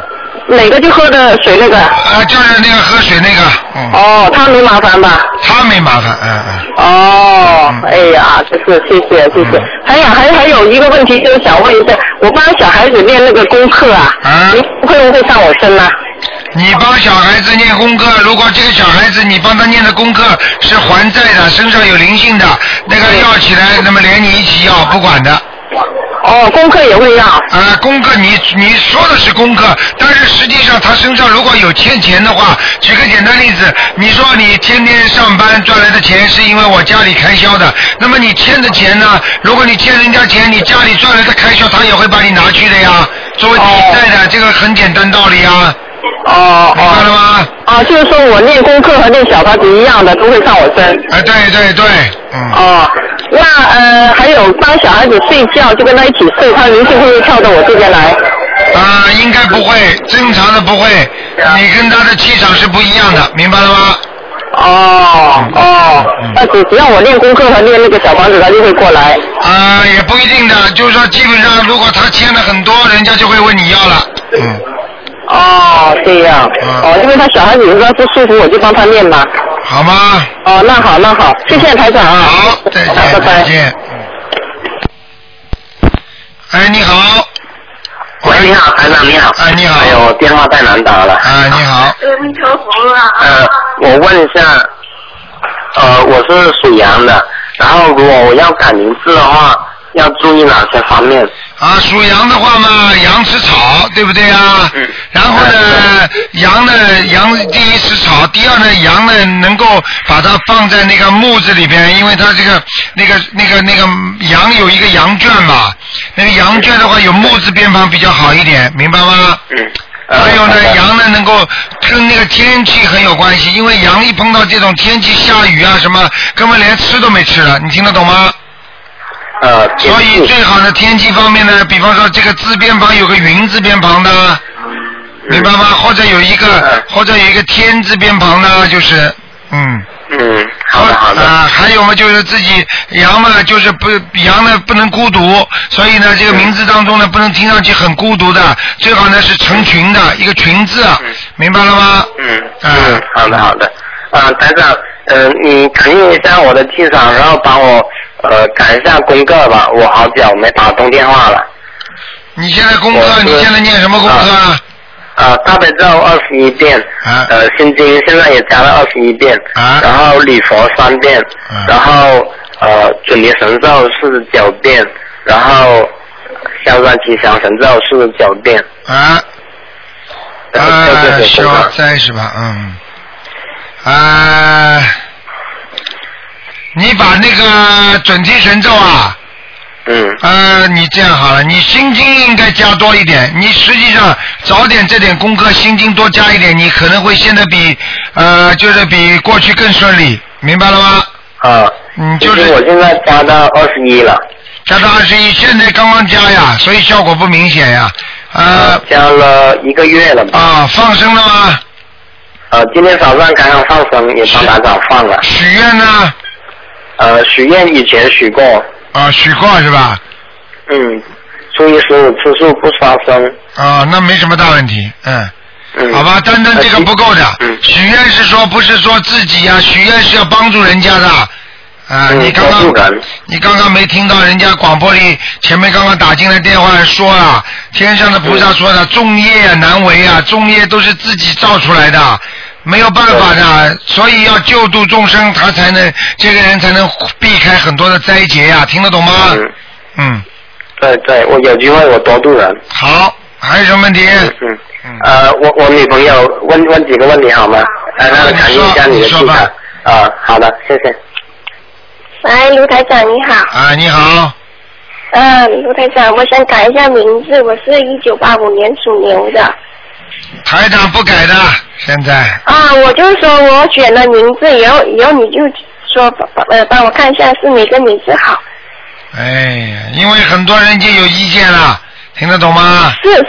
哪个就喝的水那个？啊，就是那个喝水那个，嗯。哦，他没麻烦吧？他没麻烦，嗯嗯。哦，哎呀，这是谢谢谢谢。还有还还有一个问题，就是想问一下，我帮小孩子练那个功课啊，您会不会上我身呢？你帮小孩子念功课，如果这个小孩子你帮他念的功课是还债的，身上有灵性的，那个要起来，那么连你一起要，不管的。哦，功课也会要。啊，功课你你说的是功课，但是实际上他身上如果有欠钱的话，举个简单例子，你说你天天上班赚来的钱是因为我家里开销的，那么你欠的钱呢？如果你欠人家钱，你家里赚来的开销他也会把你拿去的呀，作为抵债的，这个很简单道理啊。哦明白了吗？啊，就是说我练功课和练小房子一样的，都会上我身。哎，对对对，嗯。哦，那呃还有帮小孩子睡觉，就跟他一起睡，他灵性会不会跳到我这边来？啊，应该不会，正常的不会，你跟他的气场是不一样的，明白了吗？哦哦，那只只要我练功课和练那个小房子，他就会过来。啊，也不一定的，就是说基本上如果他欠了很多，人家就会问你要了。嗯。哦，这样。哦，因为他小孩子有时候不舒服，我就帮他练嘛。好吗？哦，那好，那好，谢谢台长啊。好，再见，拜拜。再见。哎，你好。喂，你好，台长，你好。哎，你好。哎呦，电话太难打了。哎，你好。阿弥陀佛啊。呃，我问一下，呃，我是属羊的，然后如果我要改名字的话，要注意哪些方面？啊，属羊的话嘛，羊吃草，对不对啊？嗯。然后呢，羊呢，羊第一吃草，第二呢，羊呢能够把它放在那个木子里边，因为它这个那个那个那个羊有一个羊圈嘛，那个羊圈的话有木字边旁比较好一点，明白吗？嗯。还有呢，羊呢能够跟那个天气很有关系，因为羊一碰到这种天气下雨啊什么，根本连吃都没吃了，你听得懂吗？呃，所以最好的天气方面呢，比方说这个字边旁有个云字边旁的，明白吗？或者有一个或者有一个天字边旁的，就是嗯。嗯，好的好的。啊，还有嘛，就是自己羊嘛，就是不羊呢不能孤独，所以呢这个名字当中呢不能听上去很孤独的，最好呢是成群的一个群字，明白了吗？嗯嗯，好的好的。啊，台长，呃，你肯定一下我的气场，然后把我呃改一下功课吧，我好久没打通电话了。你现在功课你现在念什么功课啊？呃，大悲咒二十一遍，啊呃，心经现在也加了二十一遍，啊然后礼佛三遍，啊然后呃准提神咒四十九遍，然后消灾吉祥神咒四十九遍，啊然后啊，消。灾是吧？嗯。啊，你把那个准提神咒啊，嗯呃，你这样好了，你心经应该加多一点。你实际上早点这点功课，心经多加一点，你可能会现在比呃，就是比过去更顺利，明白了吗？啊，嗯，就是我现在加到二十一了，加到二十一，现在刚刚加呀，所以效果不明显呀。呃加了一个月了吧？啊，放生了吗？呃，今天早上刚刚放生，也帮打早放了。许愿呢？呃，许愿以前许过，啊，许过是吧？嗯，初一十五吃素不杀生，啊，那没什么大问题，嗯。嗯，好吧，单单这个不够的。嗯许愿是说不是说自己呀、许愿是要帮助人家的。啊，嗯你刚刚你刚刚没听到人家广播里前面刚刚打进来电话说啊，天上的菩萨说的，众业啊难为啊，众业都是自己造出来的。没有办法的，所以要救度众生，他才能这个人才能避开很多的灾劫呀、听得懂吗？嗯，嗯，对对，我有机会我多度人。好，还有什么问题？嗯嗯。呃，我我女朋友问问几个问题好吗？来，让我感应一下你的你说吧气场。啊，好的，谢谢。喂，卢台长你好。啊，你好，嗯，卢台长，我想改一下名字，我是一九八五年属牛的。台长不改的，现在。啊，我就说我选了名字以后，以后你就说帮呃帮我看一下是哪个名字好。哎呀，因为很多人已经有意见了，听得懂吗？是。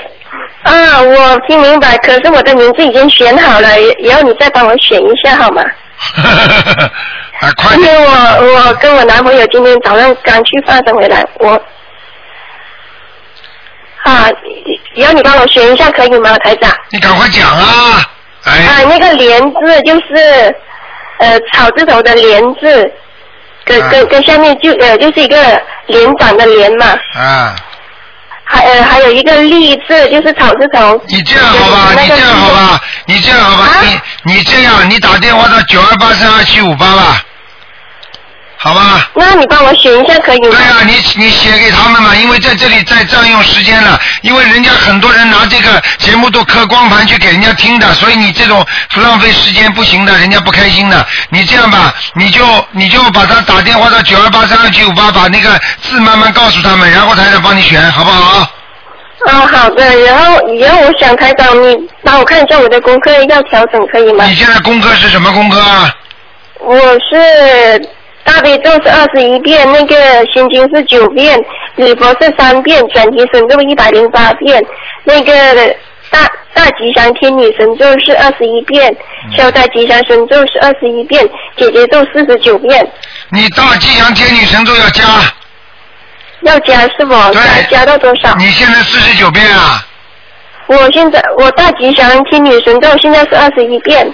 啊，我听明白，可是我的名字已经选好了，以以后你再帮我选一下好吗？啊，快因为点！我我跟我男朋友今天早上刚去发生回来，我啊，只要你帮我选一下可以吗，台长？你赶快讲啊！哎，啊，那个莲字就是呃草字头的莲字，跟啊跟跟下面就呃就是一个连长的连嘛，啊，还呃还有一个立字就是草字头。你这样好吧？你这样好吧？你这样好吧？啊你你这样，你打电话到九二八三二七五八吧，好吧？那你帮我选一下可以吗？对啊，你你写给他们嘛，因为在这里在占用时间了，因为人家很多人拿这个节目都刻光盘去给人家听的，所以你这种浪费时间不行的，人家不开心的。你这样吧，你就你就把他打电话到九二八三二七五八，把那个字慢慢告诉他们，然后台长帮你选，好不好？哦，好的。然后然后我想台长，你帮我看一下我的功课要调整可以吗？你现在功课是什么功课啊？我是大悲咒是二十一遍，那个心经是九遍，礼佛是三遍，转提神咒一百零八遍，那个大大吉祥天女神咒是二十一遍，消灾吉祥神咒是二十一遍，姐姐咒四十九遍，你大吉祥天女神咒要加，要加是不？对加加到多少？你现在四十九遍啊？我现在我大吉祥天女神咒现在是二十一遍，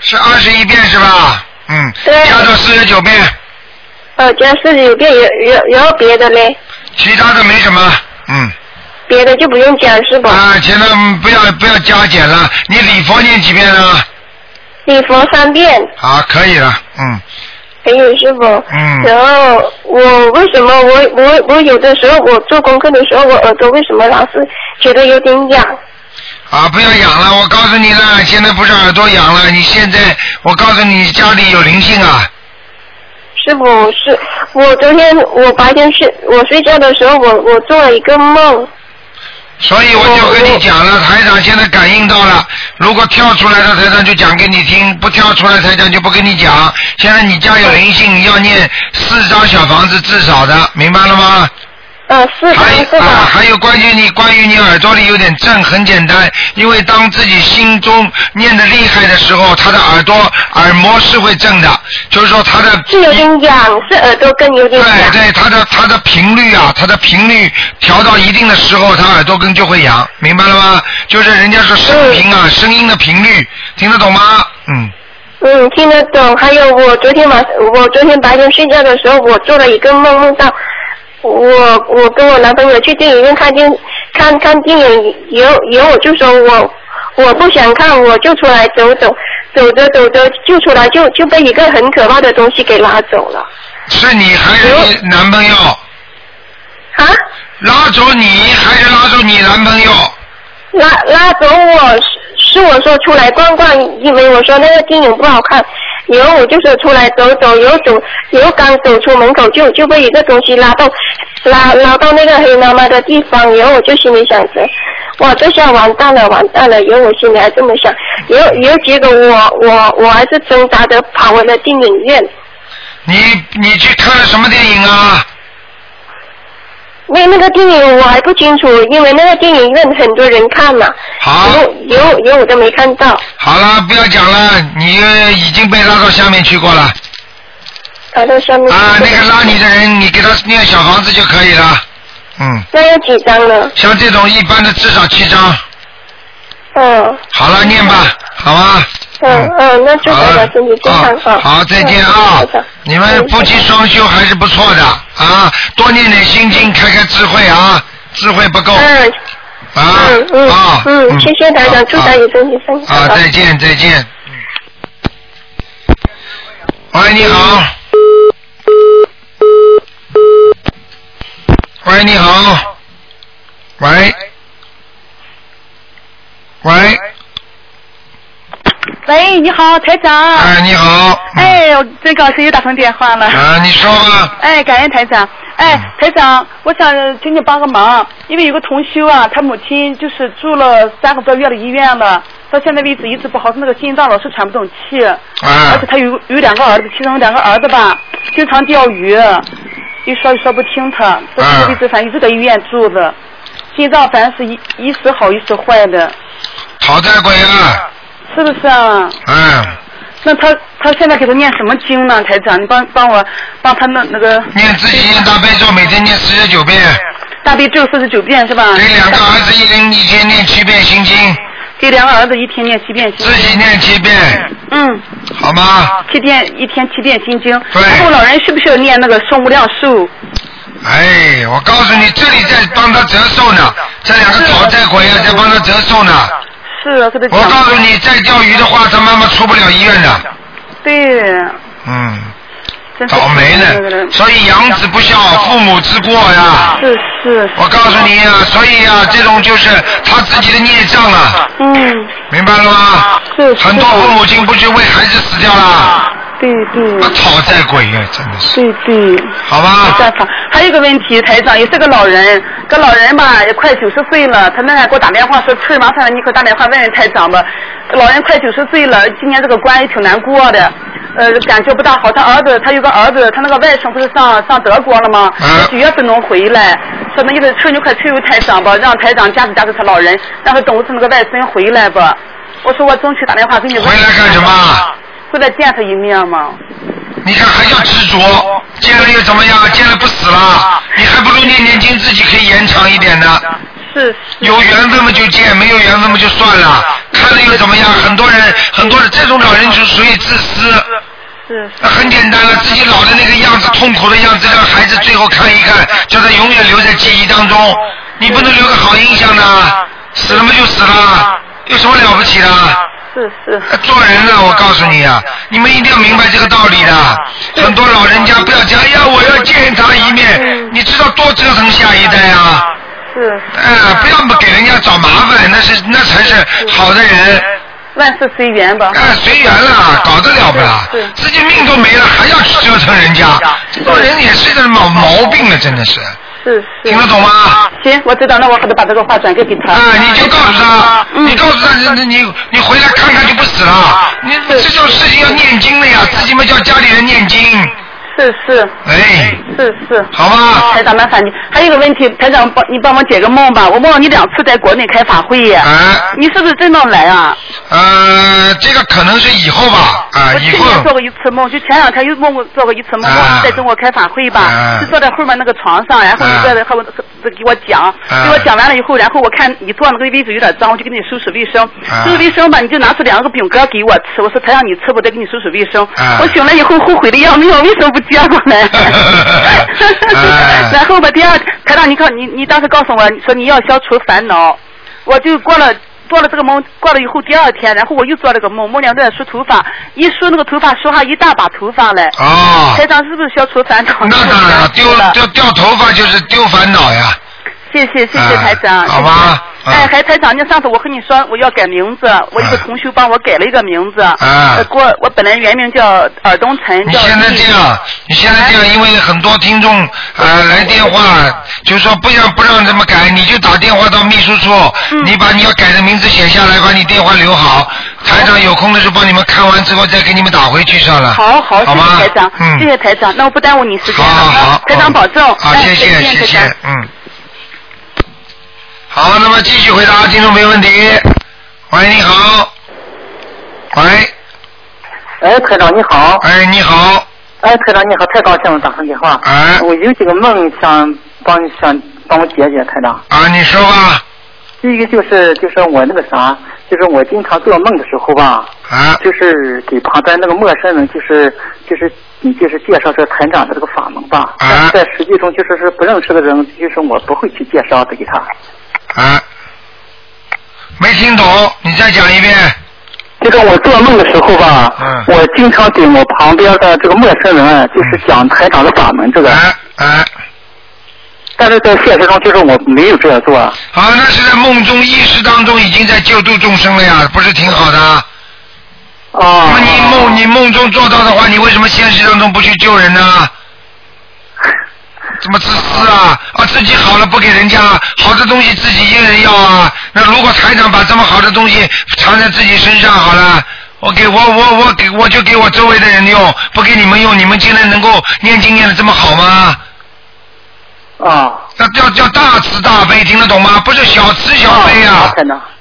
是二十一遍是吧？嗯，对加到四十九遍，呃，加四十九遍，有有有别的嘞？其他的没什么，嗯。别的就不用加是吧？啊，前面不要不要加减了，你礼佛念几遍啊？礼佛三遍。好，可以了，嗯，可以是否？嗯然后我为什么我我我有的时候我做功课的时候，我耳朵为什么老是觉得有点痒？啊，不要痒了，我告诉你了，现在不是耳朵痒了，你现在我告诉你家里有灵性啊，师傅是？我昨天我白天睡我睡觉的时候，我我做了一个梦，所以我就跟你讲了，台长现在感应到了，如果跳出来的台长就讲给你听，不跳出来台长就不跟你讲。现在你家有灵性，你要念四张小房子至少的，明白了吗？呃，是还的，啊，还有关于你关于你耳朵里有点震，很简单，因为当自己心中念的厉害的时候，他的耳朵耳膜是会震的，就是说他的是有点痒，是耳朵根有点痒。对对，他的他的频率啊，他的频率调到一定的时候，他耳朵根就会痒，明白了吗？就是人家说声频啊，声音的频率，听得懂吗？嗯，嗯，听得懂。还有我昨天晚我昨天白天睡觉的时候，我做了一个梦，梦到我我跟我男朋友去电影院看电看看电影，以后以后我就说我我不想看，我就出来走走，走着走着就出来就就被一个很可怕的东西给拉走了。是你还是你男朋友？啊？拉走你还是拉走你男朋友？拉拉走我是是我说出来逛逛，因为我说那个电影不好看，以后我就说出来走走，然后走然后刚走出门口就就被一个东西拉到拉拉到那个黑妈妈的地方，以后我就心里想着，哇，这下完蛋了完蛋了，以后我心里还这么想，然后以后结果我我我还是挣扎着跑回了电影院，你你去看了什么电影啊？那那个电影我还不清楚，因为那个电影院很多人看嘛，好，以后以后以后我都没看到。好了，不要讲了，你已经被拉到下面去过了。拉到下面。啊，那个拉你的人，你给他念小房子就可以了。嗯，那要几张呢？像这种一般的至少七张。嗯。好了，念吧，好吧。嗯嗯，那祝大家身体健康啊！好，再见啊！你们夫妻双修还是不错的啊，多念点心经，开开智慧啊，智慧不够。嗯。啊嗯嗯啊嗯，谢谢大家，祝大家身体健康。啊，再见再见。喂，你好。喂，你好。喂。喂。喂，你好，台长。哎，你好。哎，我真高兴又打通电话了。啊，你说吧。哎，感恩台长。哎，台长，我想请你帮个忙，因为有个同修啊，他母亲就是住了三个多月的医院了，到现在为止一直不好，他那个心脏老是喘不动气，啊而且他有有两个儿子，其中有两个儿子吧，经常钓鱼，一说一说不听他，到现在为止反正一直在医院住着，心脏反正是一一时好一时坏的，讨债鬼啊！是不是啊？嗯。那他他现在给他念什么经呢，台长？你帮帮我帮他那那个念自己念大悲咒，每天念四十九遍。大悲咒四十九遍是吧？给两个儿子一人一天念七遍心经。给两个儿子一天念七遍心经。自己念七遍。嗯。好吗？七遍一天七遍心经。对然后老人需不需要念那个圣无量寿？哎，我告诉你，这里在帮他折寿呢，这两个讨债鬼啊，在帮他折寿呢。是啊，给他我。告诉你，再钓鱼的话，他妈妈出不了医院的。对。嗯。倒霉呢，所以养子不孝，父母之过呀。是是。我告诉你呀、所以呀、这种就是他自己的孽障了。嗯。明白了吗？是很多父母亲不去为孩子死掉了？对对。讨债鬼呀、真的是。对对。好吧。没办法，还有一个问题，台长也是个老人，个老人吧也快九十岁了，他那天给我打电话说，翠儿麻烦了，你可打电话问问台长吧。老人快九十岁了，今年这个关也挺难过的，呃，感觉不大好。他儿子，他有个儿子，他那个外甥不是上上德国了吗？九月份能回来，说那意思翠儿你快催催台长吧，让台长加持加持他老人，让他等着那个外孙回来吧。我说我争取打电话给你问。回来干什么？回来见他一面吗。你看还叫执着，见了又怎么样？见了不死了，你还不如念念经，自己可以延长一点呢。是。有缘分嘛就见，没有缘分嘛就算了。看了又怎么样？很多人，很多人这种老人就属于自私。是。那很简单了，自己老的那个样子，痛苦的样子，让孩子最后看一看，叫他永远留在记忆当中。你不能留个好印象呢，死了嘛就死了，有什么了不起的？是是。做人啊，我告诉你啊，你们一定要明白这个道理的。很多老人家不要讲，哎呀，我要见他一面，你知道多折腾下一代啊。是。哎，不要给人家找麻烦，那是那才是好的人。万事随缘吧。哎，随缘了，搞得了不啦？自己命都没了，还要去折腾人家，做人也是个毛毛病了，真的是。是是。听得懂吗？行，我知道，那我可能把这个话转给给他。啊，你就告诉他，你告诉他，你你你回来看看就不死了。你这种事情要念经的呀，自己嘛叫家里人念经。是是。哎。是是。好吧。台长麻烦你，还有一个问题，台长帮你帮我解个梦吧。我梦到你两次在国内开法会。啊。你是不是真能来啊？呃，这个可能是以后吧，啊，以后。去年做过一次梦，就前两天又梦过做过一次梦，梦你在中国开法会吧，就坐在后面那个床上，然后你在和我给我讲，给我讲完了以后，然后我看你坐那个位置有点脏，我就给你收拾卫生，收拾卫生吧，你就拿出两个饼干给我吃，我说才让你吃，我再给你收拾卫生。我醒了以后后悔的要命，为什么不接过来？哎 然后吧，第二，台长，你看你你当时告诉我说你要消除烦恼，我就过了。做了这个梦，过了以后第二天，然后我又做了个梦，梦见在梳头发，一梳那个头发，梳上一大把头发来。哦台长是不是消除烦恼？那当然了，丢掉掉头发就是丢烦恼呀。谢谢谢谢台长，哎好吧哎，还台长，那上次我和你说我要改名字，我一个同学帮我改了一个名字。啊呃给我我本来原名叫尔东晨，叫你现在这样，你现在这样，因为很多听众呃来电话，就说不让不让这么改，你就打电话到秘书处，嗯。你把你要改的名字写下来，把你电话留好，台长有空的时候帮你们看完之后再给你们打回去算了。好好，谢谢台长，嗯。谢谢台长，那我不耽误你时间了，好台长保重，好，哎谢谢谢谢台长，嗯。好，那么继续回答听众没问题。喂，你好。喂，哎，台长你好。哎，你好。哎，台长你好，太高兴了，打上电话。哎。我有几个梦想帮你想帮我解解，台长。啊，你说吧。第一个就是就是我那个啥，就是我经常做梦的时候吧，啊，就是给旁边那个陌生人，就是就是你就是介绍这团长的这个法门吧。但是在实际中就是是不认识的人，就是我不会去介绍的给他。啊，没听懂，你再讲一遍。就是我做梦的时候吧，嗯我经常给我旁边的这个陌生人，啊就是讲台长的法门这个。哎。但是在现实中，就是我没有这样做。啊，那是在梦中意识当中已经在救度众生了呀，不是挺好的？啊。那你梦你梦中做到的话，你为什么现实当中不去救人呢？这么自私啊！啊，自己好了不给人家，好的东西自己一个人要啊。那如果台长把这么好的东西藏在自己身上好了，我给我我我给我就给我周围的人用，不给你们用，你们竟然能够念经念的这么好吗？啊。那叫叫大慈大悲，听得懂吗？不是小慈小悲呀、啊。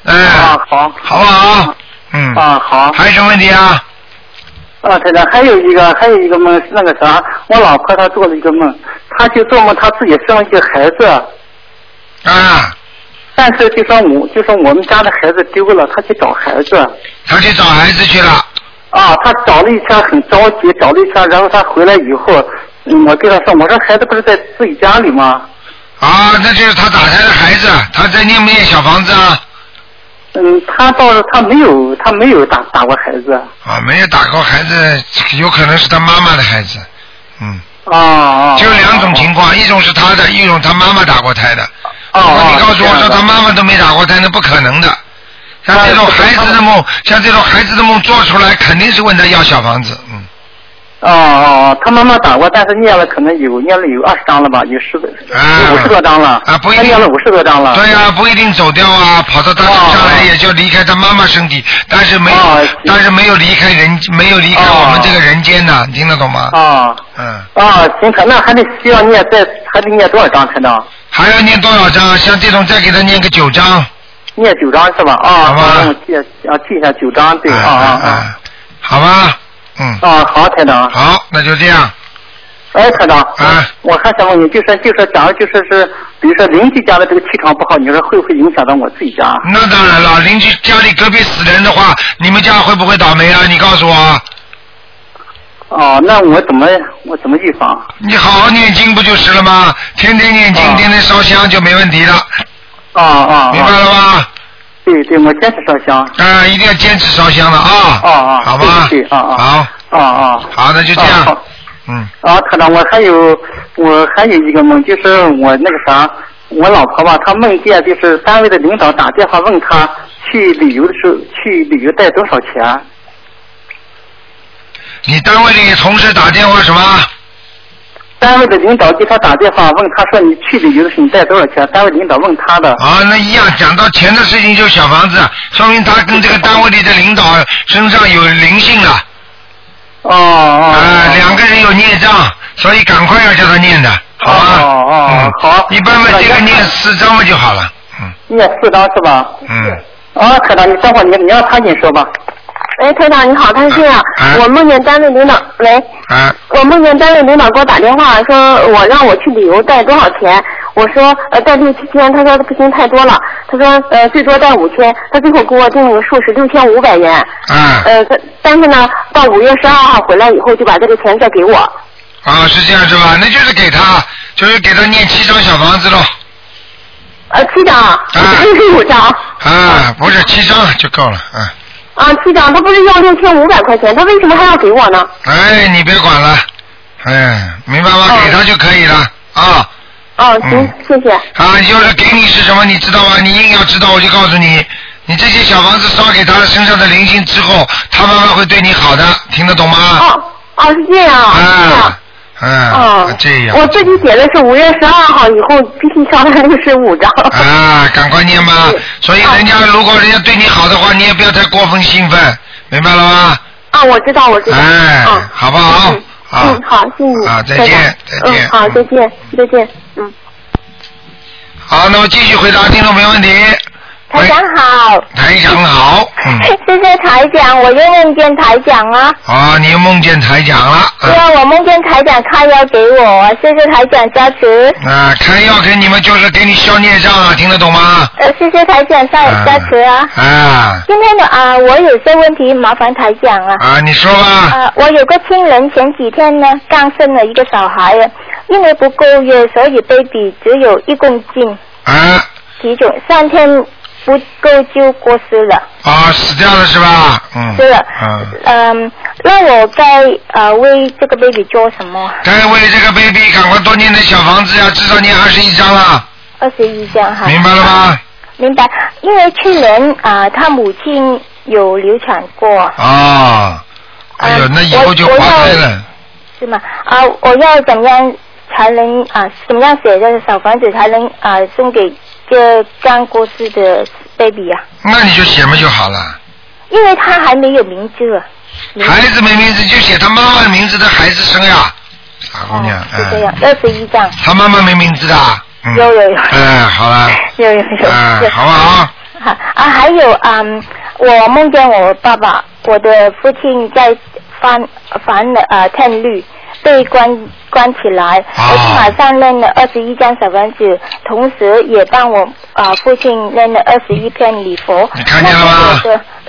哎，啊，好。好不好？嗯。啊，好。还有什么问题啊？啊，太太，还有一个，还有一个梦是那个啥，我老婆她做了一个梦，她就做梦她自己生了一个孩子。啊。但是就说我，就说我们家的孩子丢了，她去找孩子。她去找孩子去了。啊，她找了一圈，很着急，找了一圈，然后她回来以后，嗯我跟她说，我说孩子不是在自己家里吗？啊，那就是她打胎的孩子，她在念不念小房子啊？嗯，他倒是他没有，他没有打打过孩子。啊，没有打过孩子，有可能是他妈妈的孩子。嗯。啊啊。就两种情况，一种是他的，一种他妈妈打过胎的。如果你告诉我说他妈妈都没打过胎，那不可能的。像这种孩子的梦，像这种孩子的梦做出来，肯定是问他要小房子。嗯。哦哦哦，他妈妈打过，但是念了可能有念了有二十张了吧，有十有五十多张了。啊，不一定。念了五十多张了。对呀、不一定走掉啊，跑到他身上来也就离开他妈妈身体，但是没有，但是没有离开人，没有离开我们这个人间呐，你听得懂吗？啊。嗯。啊，行，可那还得需要念再还得念多少张才能？还要念多少张？像这种再给他念个九张。念九张是吧？啊，好吧。我记啊记一下九张，对啊啊啊。好吧，嗯。啊，好，台长。好，那就这样。哎，台长。啊。我还想问你，就是就是，假如就是是，比如说邻居家的这个气场不好，你说会不会影响到我自己家？那当然了，邻居家里隔壁死人的话，你们家会不会倒霉啊？你告诉我。哦，那我怎么我怎么预防？你好好念经不就是了吗？天天念经，天天烧香就没问题了。啊啊。明白了吗？对对，我坚持烧香。啊，一定要坚持烧香了啊。啊啊。好吧。对对啊啊。好。啊啊。好，那就这样。嗯。啊，台长，我还有我还有一个梦，就是我那个啥，我老婆吧，她梦见就是单位的领导打电话问她去旅游的时候去旅游带多少钱。你单位里同事打电话什么？单位的领导给他打电话问他说你去旅游的时候你带多少钱？单位领导问他的。啊，那一样，讲到钱的事情就是小房子，说明他跟这个单位里的领导身上有灵性了。哦哦。啊，两个人有孽障，所以赶快要叫他念的，好啊？哦哦嗯，好。一般嘛，这个念四张嘛就好了。念四张是吧？嗯。啊，可能，你等会儿你你让他跟你说吧。喂，台长你好，他是这样，我梦见单位领导，喂，啊，我梦见单位领导给我打电话，说我让我去旅游带多少钱，我说呃带六七千，他说不行太多了，他说呃最多带五千，他最后给我定了个数是六千五百元，啊，呃但但是呢到五月十二号回来以后就把这个钱再给我，啊，啊，是这样是吧？那就是给他，就是给他念七张小房子喽。呃，七张，六十 五张。啊，不是七张就够了，嗯。啊，区长，他不是要六千五百块钱，他为什么还要给我呢？哎，你别管了，哎，明白吗？给他就可以了啊。哦，行，谢谢。啊，就是给你是什么，你知道吗？你硬要知道，我就告诉你，你这些小房子烧给他身上的灵性之后，他慢慢会对你好的，听得懂吗？哦，哦，是这样。啊，嗯，哦，这样。我自己写的是五月十二号以后必须烧他六十五张。啊，赶快念吧。所以人家如果人家对你好的话，你也不要太过分兴奋，明白了吗？啊，我知道，我知道。哎，好不好？好。嗯，好，谢谢你。啊，再见，再见。嗯，好，再见，再见，嗯。好，那么继续回答听众朋友问题。台长好。台长好，嗯。谢谢台长，我又梦见台长啊。啊，你又梦见台长了。对啊，我梦见台长开药给我，谢谢台长加持。啊，开药给你们就是给你消孽障啊，听得懂吗？呃，谢谢台长加加持啊。啊。今天的啊，我有些问题麻烦台长啊。啊，你说吧。啊，我有个亲人前几天呢刚生了一个小孩啊，因为不够月，所以 baby 只有一公斤。啊。体重三天不够就过世了。啊，死掉了是吧？嗯。是的。嗯。嗯，那我该呃为这个 baby 做什么？该为这个 baby 赶快多念点小房子呀，至少念二十一张了。二十一张哈。明白了吗？明白，因为去年啊、他母亲有流产过。啊。哎呦，那以后就划开了。是吗？啊，我要怎样才能啊？怎么样写这个小房子才能啊送给这刚过世的 baby 啊？那你就写嘛就好了。因为他还没有名字啊。孩子没名字就写他妈妈名字的孩子生呀，傻姑娘。是这样，二十一张。他妈妈没名字的。嗯。有有有。哎，好了。有有有。哎，好不好？好啊，还有嗯，我梦见我爸爸，我的父亲在翻翻了呃天律，被关关起来，我就马上扔了二十一张小房子，同时也帮我啊、父亲扔了二十一篇礼佛。你看见了吗？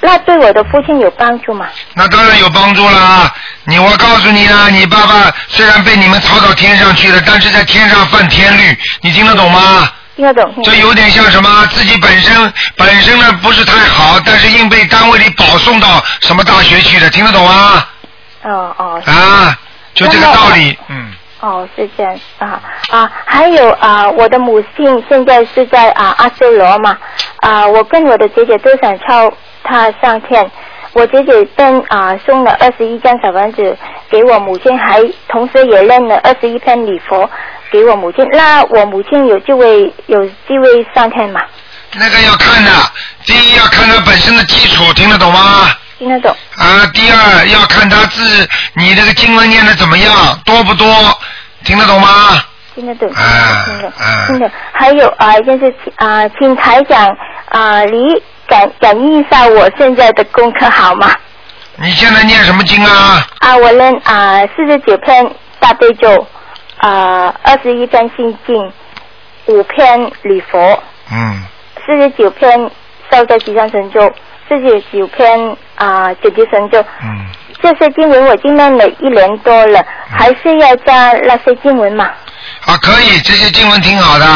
那对我的父亲有帮助吗？那当然有帮助啦！你我告诉你啊，你爸爸虽然被你们抄到天上去了，但是在天上犯天律，你听得懂吗？听得懂。这有点像什么？自己本身本身呢不是太好，但是硬被单位里保送到什么大学去的，听得懂吗？哦哦。啊，就这个道理，嗯。哦，是这样啊啊，还有啊，我的母亲现在是在啊阿修罗嘛啊，我跟我的姐姐都想超她上天。我姐姐跟啊送了二十一张小房子给我母亲，还同时也认了二十一篇礼佛给我母亲。那我母亲有机会有机会上天吗？那个要看的，第一要看他本身的基础，听得懂吗？听得懂。啊，第二要看他字，你这个经文念的怎么样，多不多，听得懂吗？听得懂，啊听得懂，听得。还有啊，就是啊，请台长啊，你感感应一下我现在的功课好吗？你现在念什么经啊？啊，我念啊四十九篇大悲咒，啊二十一篇心经，五篇礼佛，嗯，四十九篇消灾吉祥神咒，四十九篇啊解结神咒。嗯。这些经文我已经念了一年多了，还是要加那些经文嘛？啊，可以，这些经文挺好的。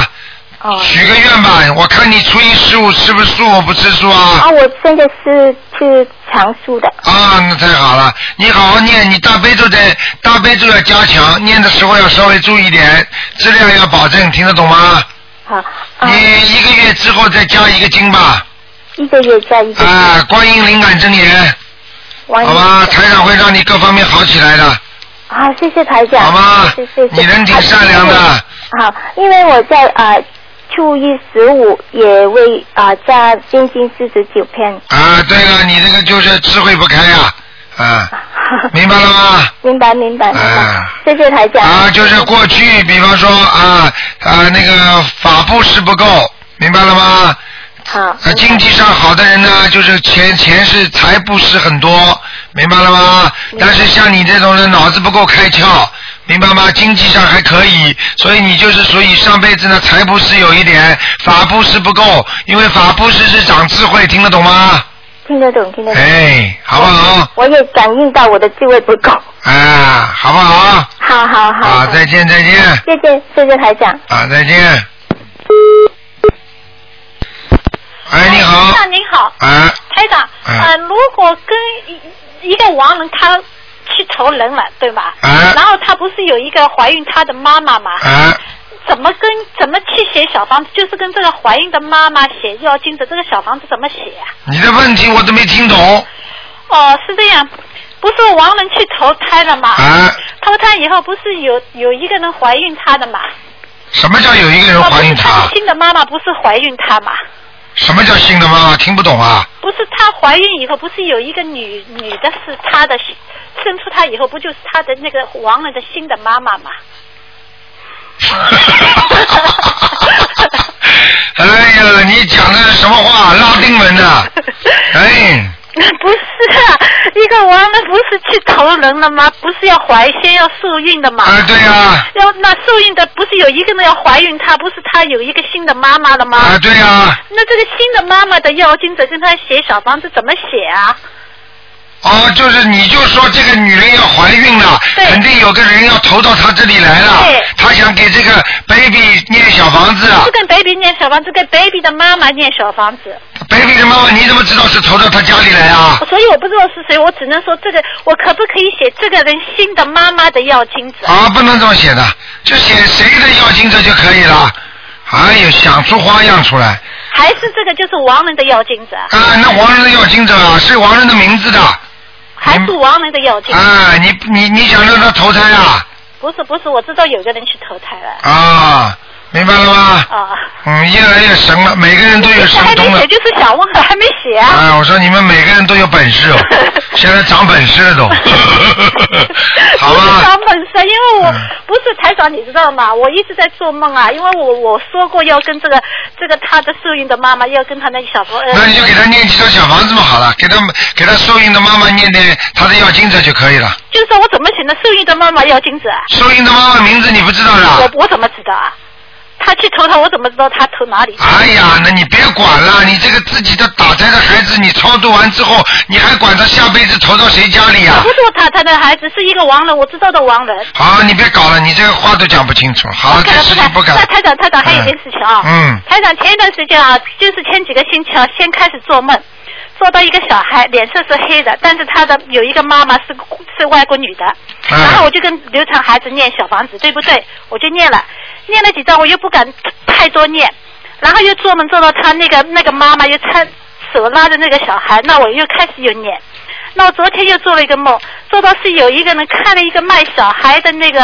哦。许个愿吧，我看你初一十五吃不吃素，我不吃素啊。啊，我现在是吃常素的。啊，那太好了！你好好念，你大悲咒在大悲咒要加强，念的时候要稍微注意点，质量要保证，听得懂吗？好。你一个月之后再加一个经吧。一个月加一个。啊，观音灵感真言，好吧，台长会让你各方面好起来的。啊，谢谢台长。好吗谢谢。你人挺善良的。好，因为我在啊初一十五也为啊加心经四十九篇。啊，对了，你这个就是智慧不开呀、啊，明白了吗？明白明白明白，谢谢台长。啊，就是过去，比方说啊啊那个法布施不够，明白了吗？好。啊，经济上好的人呢，就是钱钱是财布施很多，明白了吗？但是像你这种人脑子不够开窍，明白吗？经济上还可以，所以你就是属于上辈子呢财布施有一点，法布施不够，因为法布施是长智慧，听得懂吗？听得懂，听得懂。哎，好不好？我也感应到我的智慧不够。啊，好不好？好好好。啊，再见再见。谢谢谢谢台长。啊，再见。哎，你好。台长您好。啊。台长，呃，如果跟一一个亡人他去投人了，对吧？啊。然后他不是有一个怀孕他的妈妈吗？啊。怎么跟怎么去写小房子？就是跟这个怀孕的妈妈写要经者，这个小房子怎么写呀、你的问题我都没听懂。哦，是这样，不是亡人去投胎了吗？啊。投胎以后不是有有一个人怀孕他的嘛？什么叫有一个人怀孕他他的？新的妈妈不是怀孕他嘛？什么叫新的妈妈？听不懂啊？不是她怀孕以后，不是有一个女女的是她的生出她以后，不就是她的那个亡人的新的妈妈吗？哎呀，你讲的是什么话？拉丁文的。哎，不是啊，一个亡人不是去投人了吗？不是要怀先要受孕的吗？啊，对呀、要那受孕的不是有一个人要怀孕，她不是她有一个新的妈妈了吗？啊，对呀、那这个新的妈妈的要经者跟她写小房子怎么写啊？哦，就是你就说这个女人要怀孕了，肯定有个人要投到她这里来了，对她想给这个 baby 念小房子啊不是跟 baby 念小房子，跟 baby 的妈妈念小房子。，baby 的妈妈你怎么知道是投到他家里来啊？所以我不知道是谁，我只能说这个，我可不可以写这个人新的妈妈的要经者？啊，不能这么写的，就写谁的要经者就可以了。哎呦，想出花样出来还是这个就是亡人的要经者？啊！那亡人的要经者啊，是亡人的名字的还是亡人的要经者？啊！你你你想让他投胎啊？不是不是，我知道有个人去投胎了。啊，明白了吗？啊。嗯，越来越神了，每个人都有神通了还没写，。就是想问，还没写啊。啊，我说你们每个人都有本事哦，现在长本事了都，好不是吧？长本事，因为我、嗯不是台长，你知道吗？我一直在做梦啊，因为我我说过要跟这个这个他的受孕的妈妈要跟他那个小朋友。那你就给他念几套小房子嘛，好了，给他给他受孕的妈妈念念他的要金子就可以了。就是说我怎么写的受孕的妈妈要金子啊？受孕的妈妈名字你不知道的？我我怎么知道啊？他去投他，我怎么知道他投哪里？哎呀，那你别管了，你这个自己的打胎的孩子，你超度完之后，你还管他下辈子投到谁家里呀、不是我打胎的孩子，是一个亡人，我知道的亡人。好，你别搞了，你这个话都讲不清楚。好，这事情不敢。那台长，台长还有一件事情啊。嗯。台长前一段时间啊，就是前几个星期啊，先开始做梦，做到一个小孩脸色是黑的，但是他的有一个妈妈是是外国女的，嗯然后我就跟流产孩子念小房子，对不对？我就念了，念了几张，我又不敢太多念，然后又做梦做到他那个那个妈妈又搀手拉着那个小孩，那我又开始又念。那我昨天又做了一个梦，做到是有一个人开了一个卖小孩的那个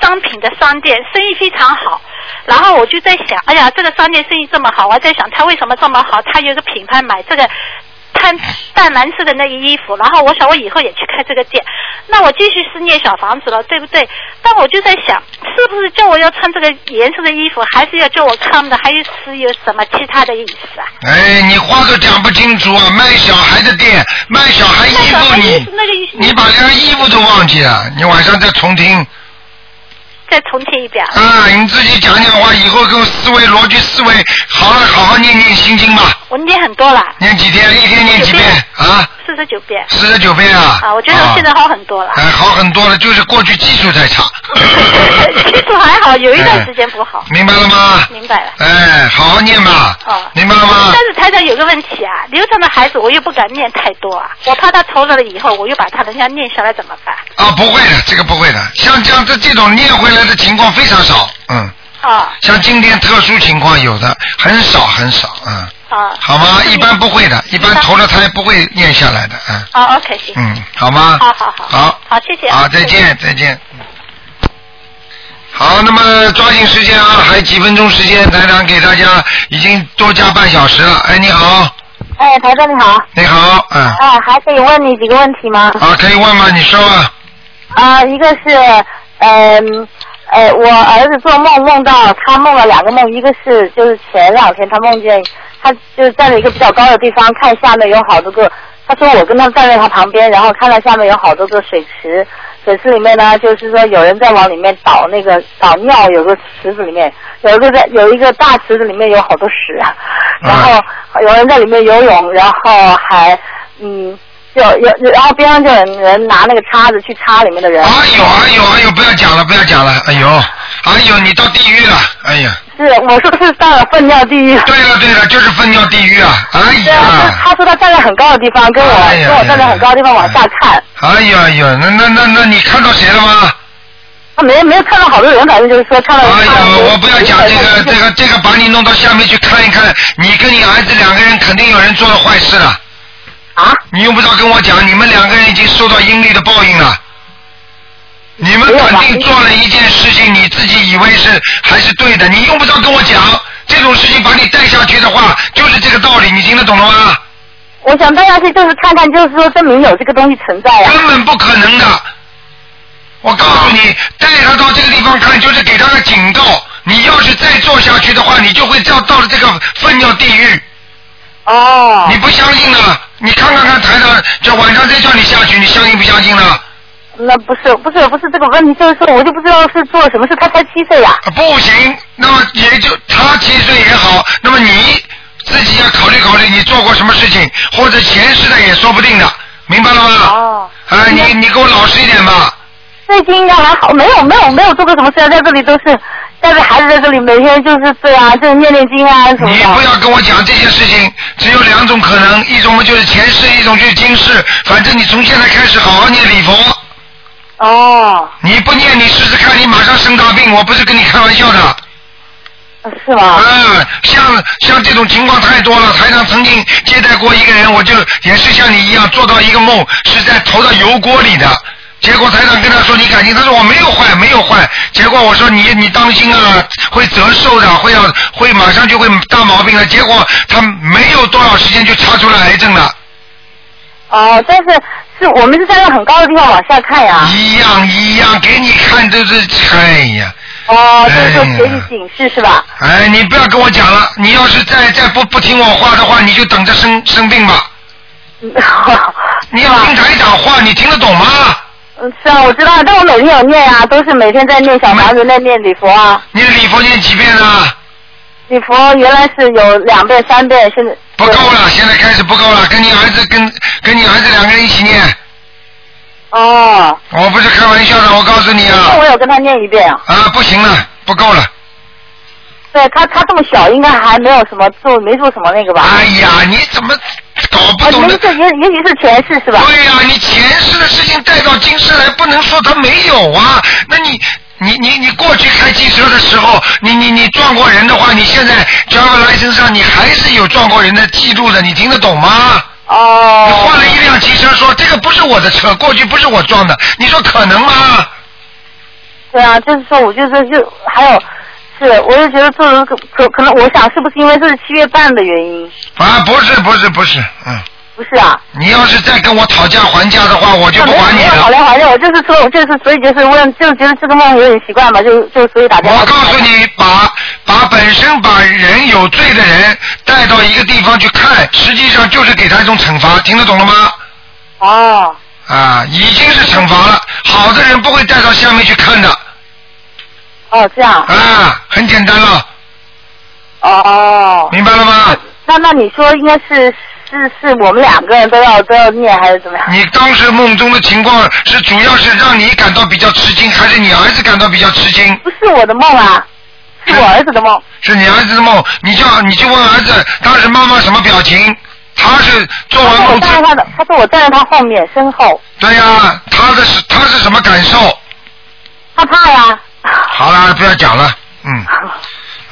商品的商店，生意非常好。然后我就在想，哎呀，这个商店生意这么好，我还在想他为什么这么好？他有个品牌买这个淡淡蓝色的那个衣服，然后我想我以后也去开这个店。那我继续是念小房子了，对不对？但我就在想，是不是叫我要穿这个颜色的衣服，还是要叫我看的，还是是有什么其他的意思啊？哎，你话都讲不清楚啊！卖小孩的店，卖小孩衣服，你你把连衣服都忘记了，你晚上再重听再重听一遍。啊！你自己讲讲话，以后跟思维逻辑思维，好好好好念念心经吧。我念很多了，念几天？一天念几遍啊？四十九遍。四十九遍啊！啊，我觉得我现在好很多了。哎，好很多了，就是过去技术太差。技术还好，有一段时间不好。明白了吗？明白了。哎，好好念吧。哦。明白了吗但？是台长有个问题啊，流产的孩子我又不敢念太多啊，我怕他投了了以后，我又把他人家念下来怎么办？啊，不会的，这个不会的。像这样这这种念回来的情况非常少，嗯。啊。像今天特殊情况有的很少很少，嗯。啊。好吗？一般不会的，一般投了胎不会念下来的，啊。啊，OK，行。嗯，好吗？好好好。好。好，谢谢。好，再见，再见。好，那么抓紧时间啊，还几分钟时间，台长给大家已经多加半小时了。哎，你好，哎，台长你好。你好，嗯，啊，还可以问你几个问题吗？啊，可以问吗？你说吧。啊，一个是，嗯，呃，哎我儿子做梦梦到他梦了两个梦，一个是就是前两天他梦见他就是站在一个比较高的地方，看下面有好多个，他说我跟他站在他旁边，然后看到下面有好多个水池，水池里面呢就是说有人在往里面倒那个倒尿，有个池子里面有一个在有一个大池子里面有好多屎，然后有人在里面游泳，然后还嗯，就有然后边上就有人拿那个叉子去插里面的人。哎呦哎呦哎呦，不要讲了不要讲了，哎呦哎呦，你到地狱了，哎呀。是，我说是到了粪尿地狱。对了对了，就是粪尿地狱啊！哎对啊，呀，他说他站在很高的地方，跟我、哎跟我站在很高的地方往下看，哎呀哎呀，那那那那你看到谁了吗？他没没有看到好多人，反正就是说看到。哎呀，我不要讲这个这个这个，把你弄到下面去看一看，你跟你儿子两个人肯定有人做了坏事了。啊？你用不着跟我讲，你们两个人已经受到阴历的报应了。你们肯定做了一件事情，你自己以为是还是对的，你用不着跟我讲。这种事情把你带下去的话，就是这个道理，你听得懂了吗？我想带下去就是看看，就是说证明有这个东西存在呀、根本不可能的。我告诉你，带他到这个地方看，就是给他个警告。你要是再做下去的话，你就会掉到了这个粪尿地狱。哦。你不相信呢？你看看看台上，这晚上再叫你下去，你相信不相信呢？那不是不是不是这个问题，就是说我就不知道是做什么事，他才七岁呀、啊不行，那么也就他七岁也好，那么你自己要考虑考虑，你做过什么事情，或者前世的也说不定的，明白了吗？哦。啊，你你给我老实一点吧。最近应该还好，没有没有没有做过什么事，在这里都是带着孩子在这里，每天就是对啊，就是念念经啊什么的。你不要跟我讲这些事情，只有两种可能，一种嘛就是前世，一种就是今世。反正你从现在开始好好念礼佛。哦。你不念，你试试看，你马上生大病，我不是跟你开玩笑的。是吗？嗯，像像这种情况太多了。台上曾经接待过一个人，我就也是像你一样做到一个梦，是在投到油锅里的。结果台长跟他说你感情，他说我没有坏，没有坏。结果我说你你当心啊，会折寿的，会要会马上就会大毛病了。结果他没有多少时间就查出来癌症了。哦，但是是我们是站在很高的地方往下看呀。一样一样，给你看都是，哎呀。哦，就是说给你警示是吧？哎，你不要跟我讲了，你要是再再不不听我话的话，你就等着生生病吧。你要听台长话，你听得懂吗？嗯，是啊，我知道，但我每天有念啊，都是每天在念小房子，在念礼佛啊。念礼佛念几遍啊？礼佛原来是有两遍、三遍，现在不够了，现在开始不够了，跟你儿子跟跟你儿子两个人一起念。哦。我不是开玩笑的，我告诉你啊那我有跟他念一遍啊。啊，不行了，不够了。对他，他这么小，应该还没有什么做，没做什么那个吧？哎呀，你怎么搞不懂啊？的也许也也许是前世是吧？对呀、你前世的事情带到今世来，不能说他没有啊。那你你你你过去开汽车的时候，你你你撞过人的话，你现在 driver license 上你还是有撞过人的记录的，你听得懂吗？哦。你换了一辆汽车，说这个不是我的车，过去不是我撞的，你说可能吗？对啊，就是说，我就说就还有是，我就觉得做人可可可能，我想是不是因为这是七月半的原因？啊，不是不是不是，嗯。不是啊。你要是再跟我讨价还价的话，我就不管你没有好了。来好来，我就是说，我就是所以就是问，就觉得这个梦有点奇怪嘛，就就所以打电话。我告诉你，把把本身把人有罪的人带到一个地方去看，实际上就是给他一种惩罚，听得懂了吗？哦。啊，已经是惩罚了。好的人不会带到下面去看的。哦，这样。啊，很简单了。哦。明白了吗？那那你说应该是是是我们两个人都要都要念还是怎么样？你当时梦中的情况是主要是让你感到比较吃惊，还是你儿子感到比较吃惊？不是我的梦啊，是我儿子的梦。是你儿子的梦，你叫你就问儿子，当时妈妈什么表情？他是做完我梦之站在他的，他说我站在他后面身后，对呀、他的是他是什么感受？他怕呀。好了，不要讲了，嗯。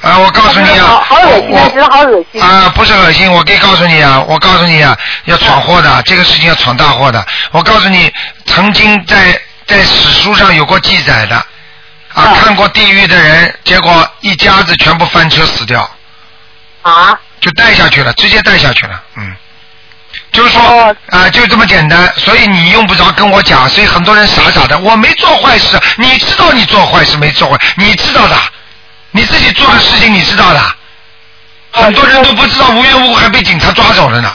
啊，我告诉你啊，好好恶心啊，觉得好恶心。啊，不是恶心，我可以告诉你啊，我告诉你啊，要闯祸的，这个事情要闯大祸的。我告诉你，曾经在在史书上有过记载的，啊，看过地狱的人，结果一家子全部翻车死掉。啊？就带下去了，直接带下去了，嗯。就是说哦啊、就这么简单，所以你用不着跟我讲，所以很多人傻傻的，我没做坏事，你知道你做坏事没做坏，你知道的，你自己做的事情你知道的，很多人都不知道，无缘无故还被警察抓走了呢。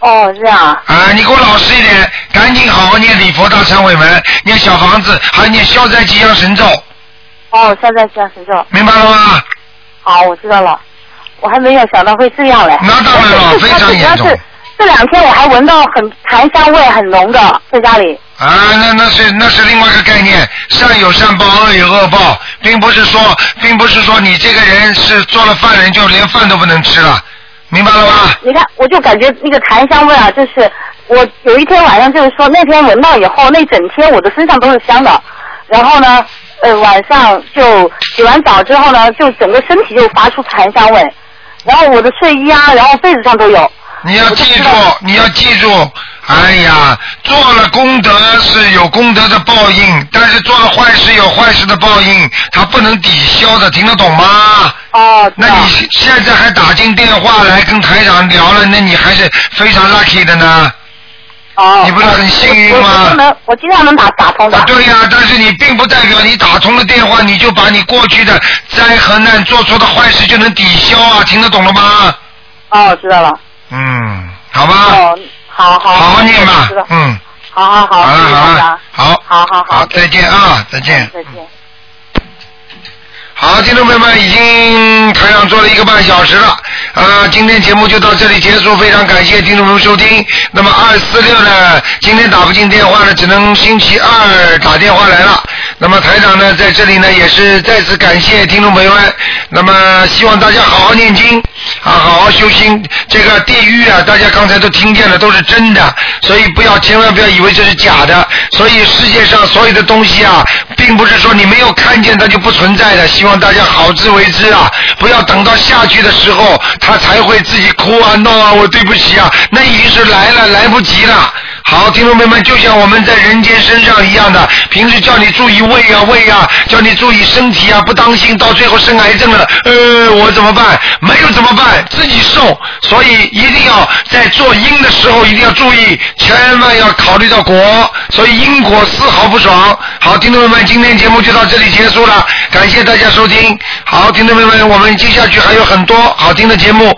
哦，这样。啊，你给我老实一点，赶紧好好念礼佛大忏悔文，念小房子，还念消灾吉祥神咒，哦，消灾吉祥神咒。明白了吗？好，我知道了。我还没有想到会这样嘞。那当然了非常严重这两天我还闻到很檀香味很浓的，在家里。啊，那那是那是另外一个概念，善有善报，恶有恶报，并不是说，并不是说你这个人是做了犯人就连饭都不能吃了，明白了吗？你看，我就感觉那个檀香味啊，就是我有一天晚上就是说那天闻到以后，那整天我的身上都是香的，然后呢，呃晚上就洗完澡之后呢，就整个身体就发出檀香味，然后我的睡衣啊，然后被子上都有。你要记住，你要记住，哎呀，做了功德是有功德的报应，但是做了坏事有坏事的报应，它不能抵消的，听得懂吗？哦。那你现在还打进电话来跟台长聊了，那你还是非常 lucky 的呢。哦。你不是很幸运吗我？能，我经常能打打通的。啊，对呀、但是你并不代表你打通了电话，你就把你过去的灾和难做出的坏事就能抵消啊，听得懂了吗？哦，知道了。嗯，好吧。哦，好好。好好念吧嗯，好好好。好好了，好，好好好，再见啊，再见。再见。好，听众朋友们，已经台长做了一个半小时了，啊，今天节目就到这里结束，非常感谢听众朋友收听。那么二四六呢，今天打不进电话呢，只能星期二打电话来了。那么台长呢，在这里呢，也是再次感谢听众朋友们。那么希望大家好好念经，啊，好好修心。这个地狱啊，大家刚才都听见了，都是真的，所以不要千万不要以为这是假的。所以世界上所有的东西啊，并不是说你没有看见它就不存在的。希望希望大家好自为之啊，不要等到下去的时候，他才会自己哭啊闹啊，我对不起啊，那已经是来了，来不及了。好，听众朋友们，就像我们在人间身上一样的，平时叫你注意胃啊胃啊，叫你注意身体啊，不当心到最后生癌症了，呃，我怎么办？没有怎么办？自己受。所以一定要在做因的时候一定要注意，千万要考虑到果，所以因果丝毫不爽。好，听众朋友们，今天节目就到这里结束了，感谢大家收听。好，听众朋友们，我们接下去还有很多好听的节目。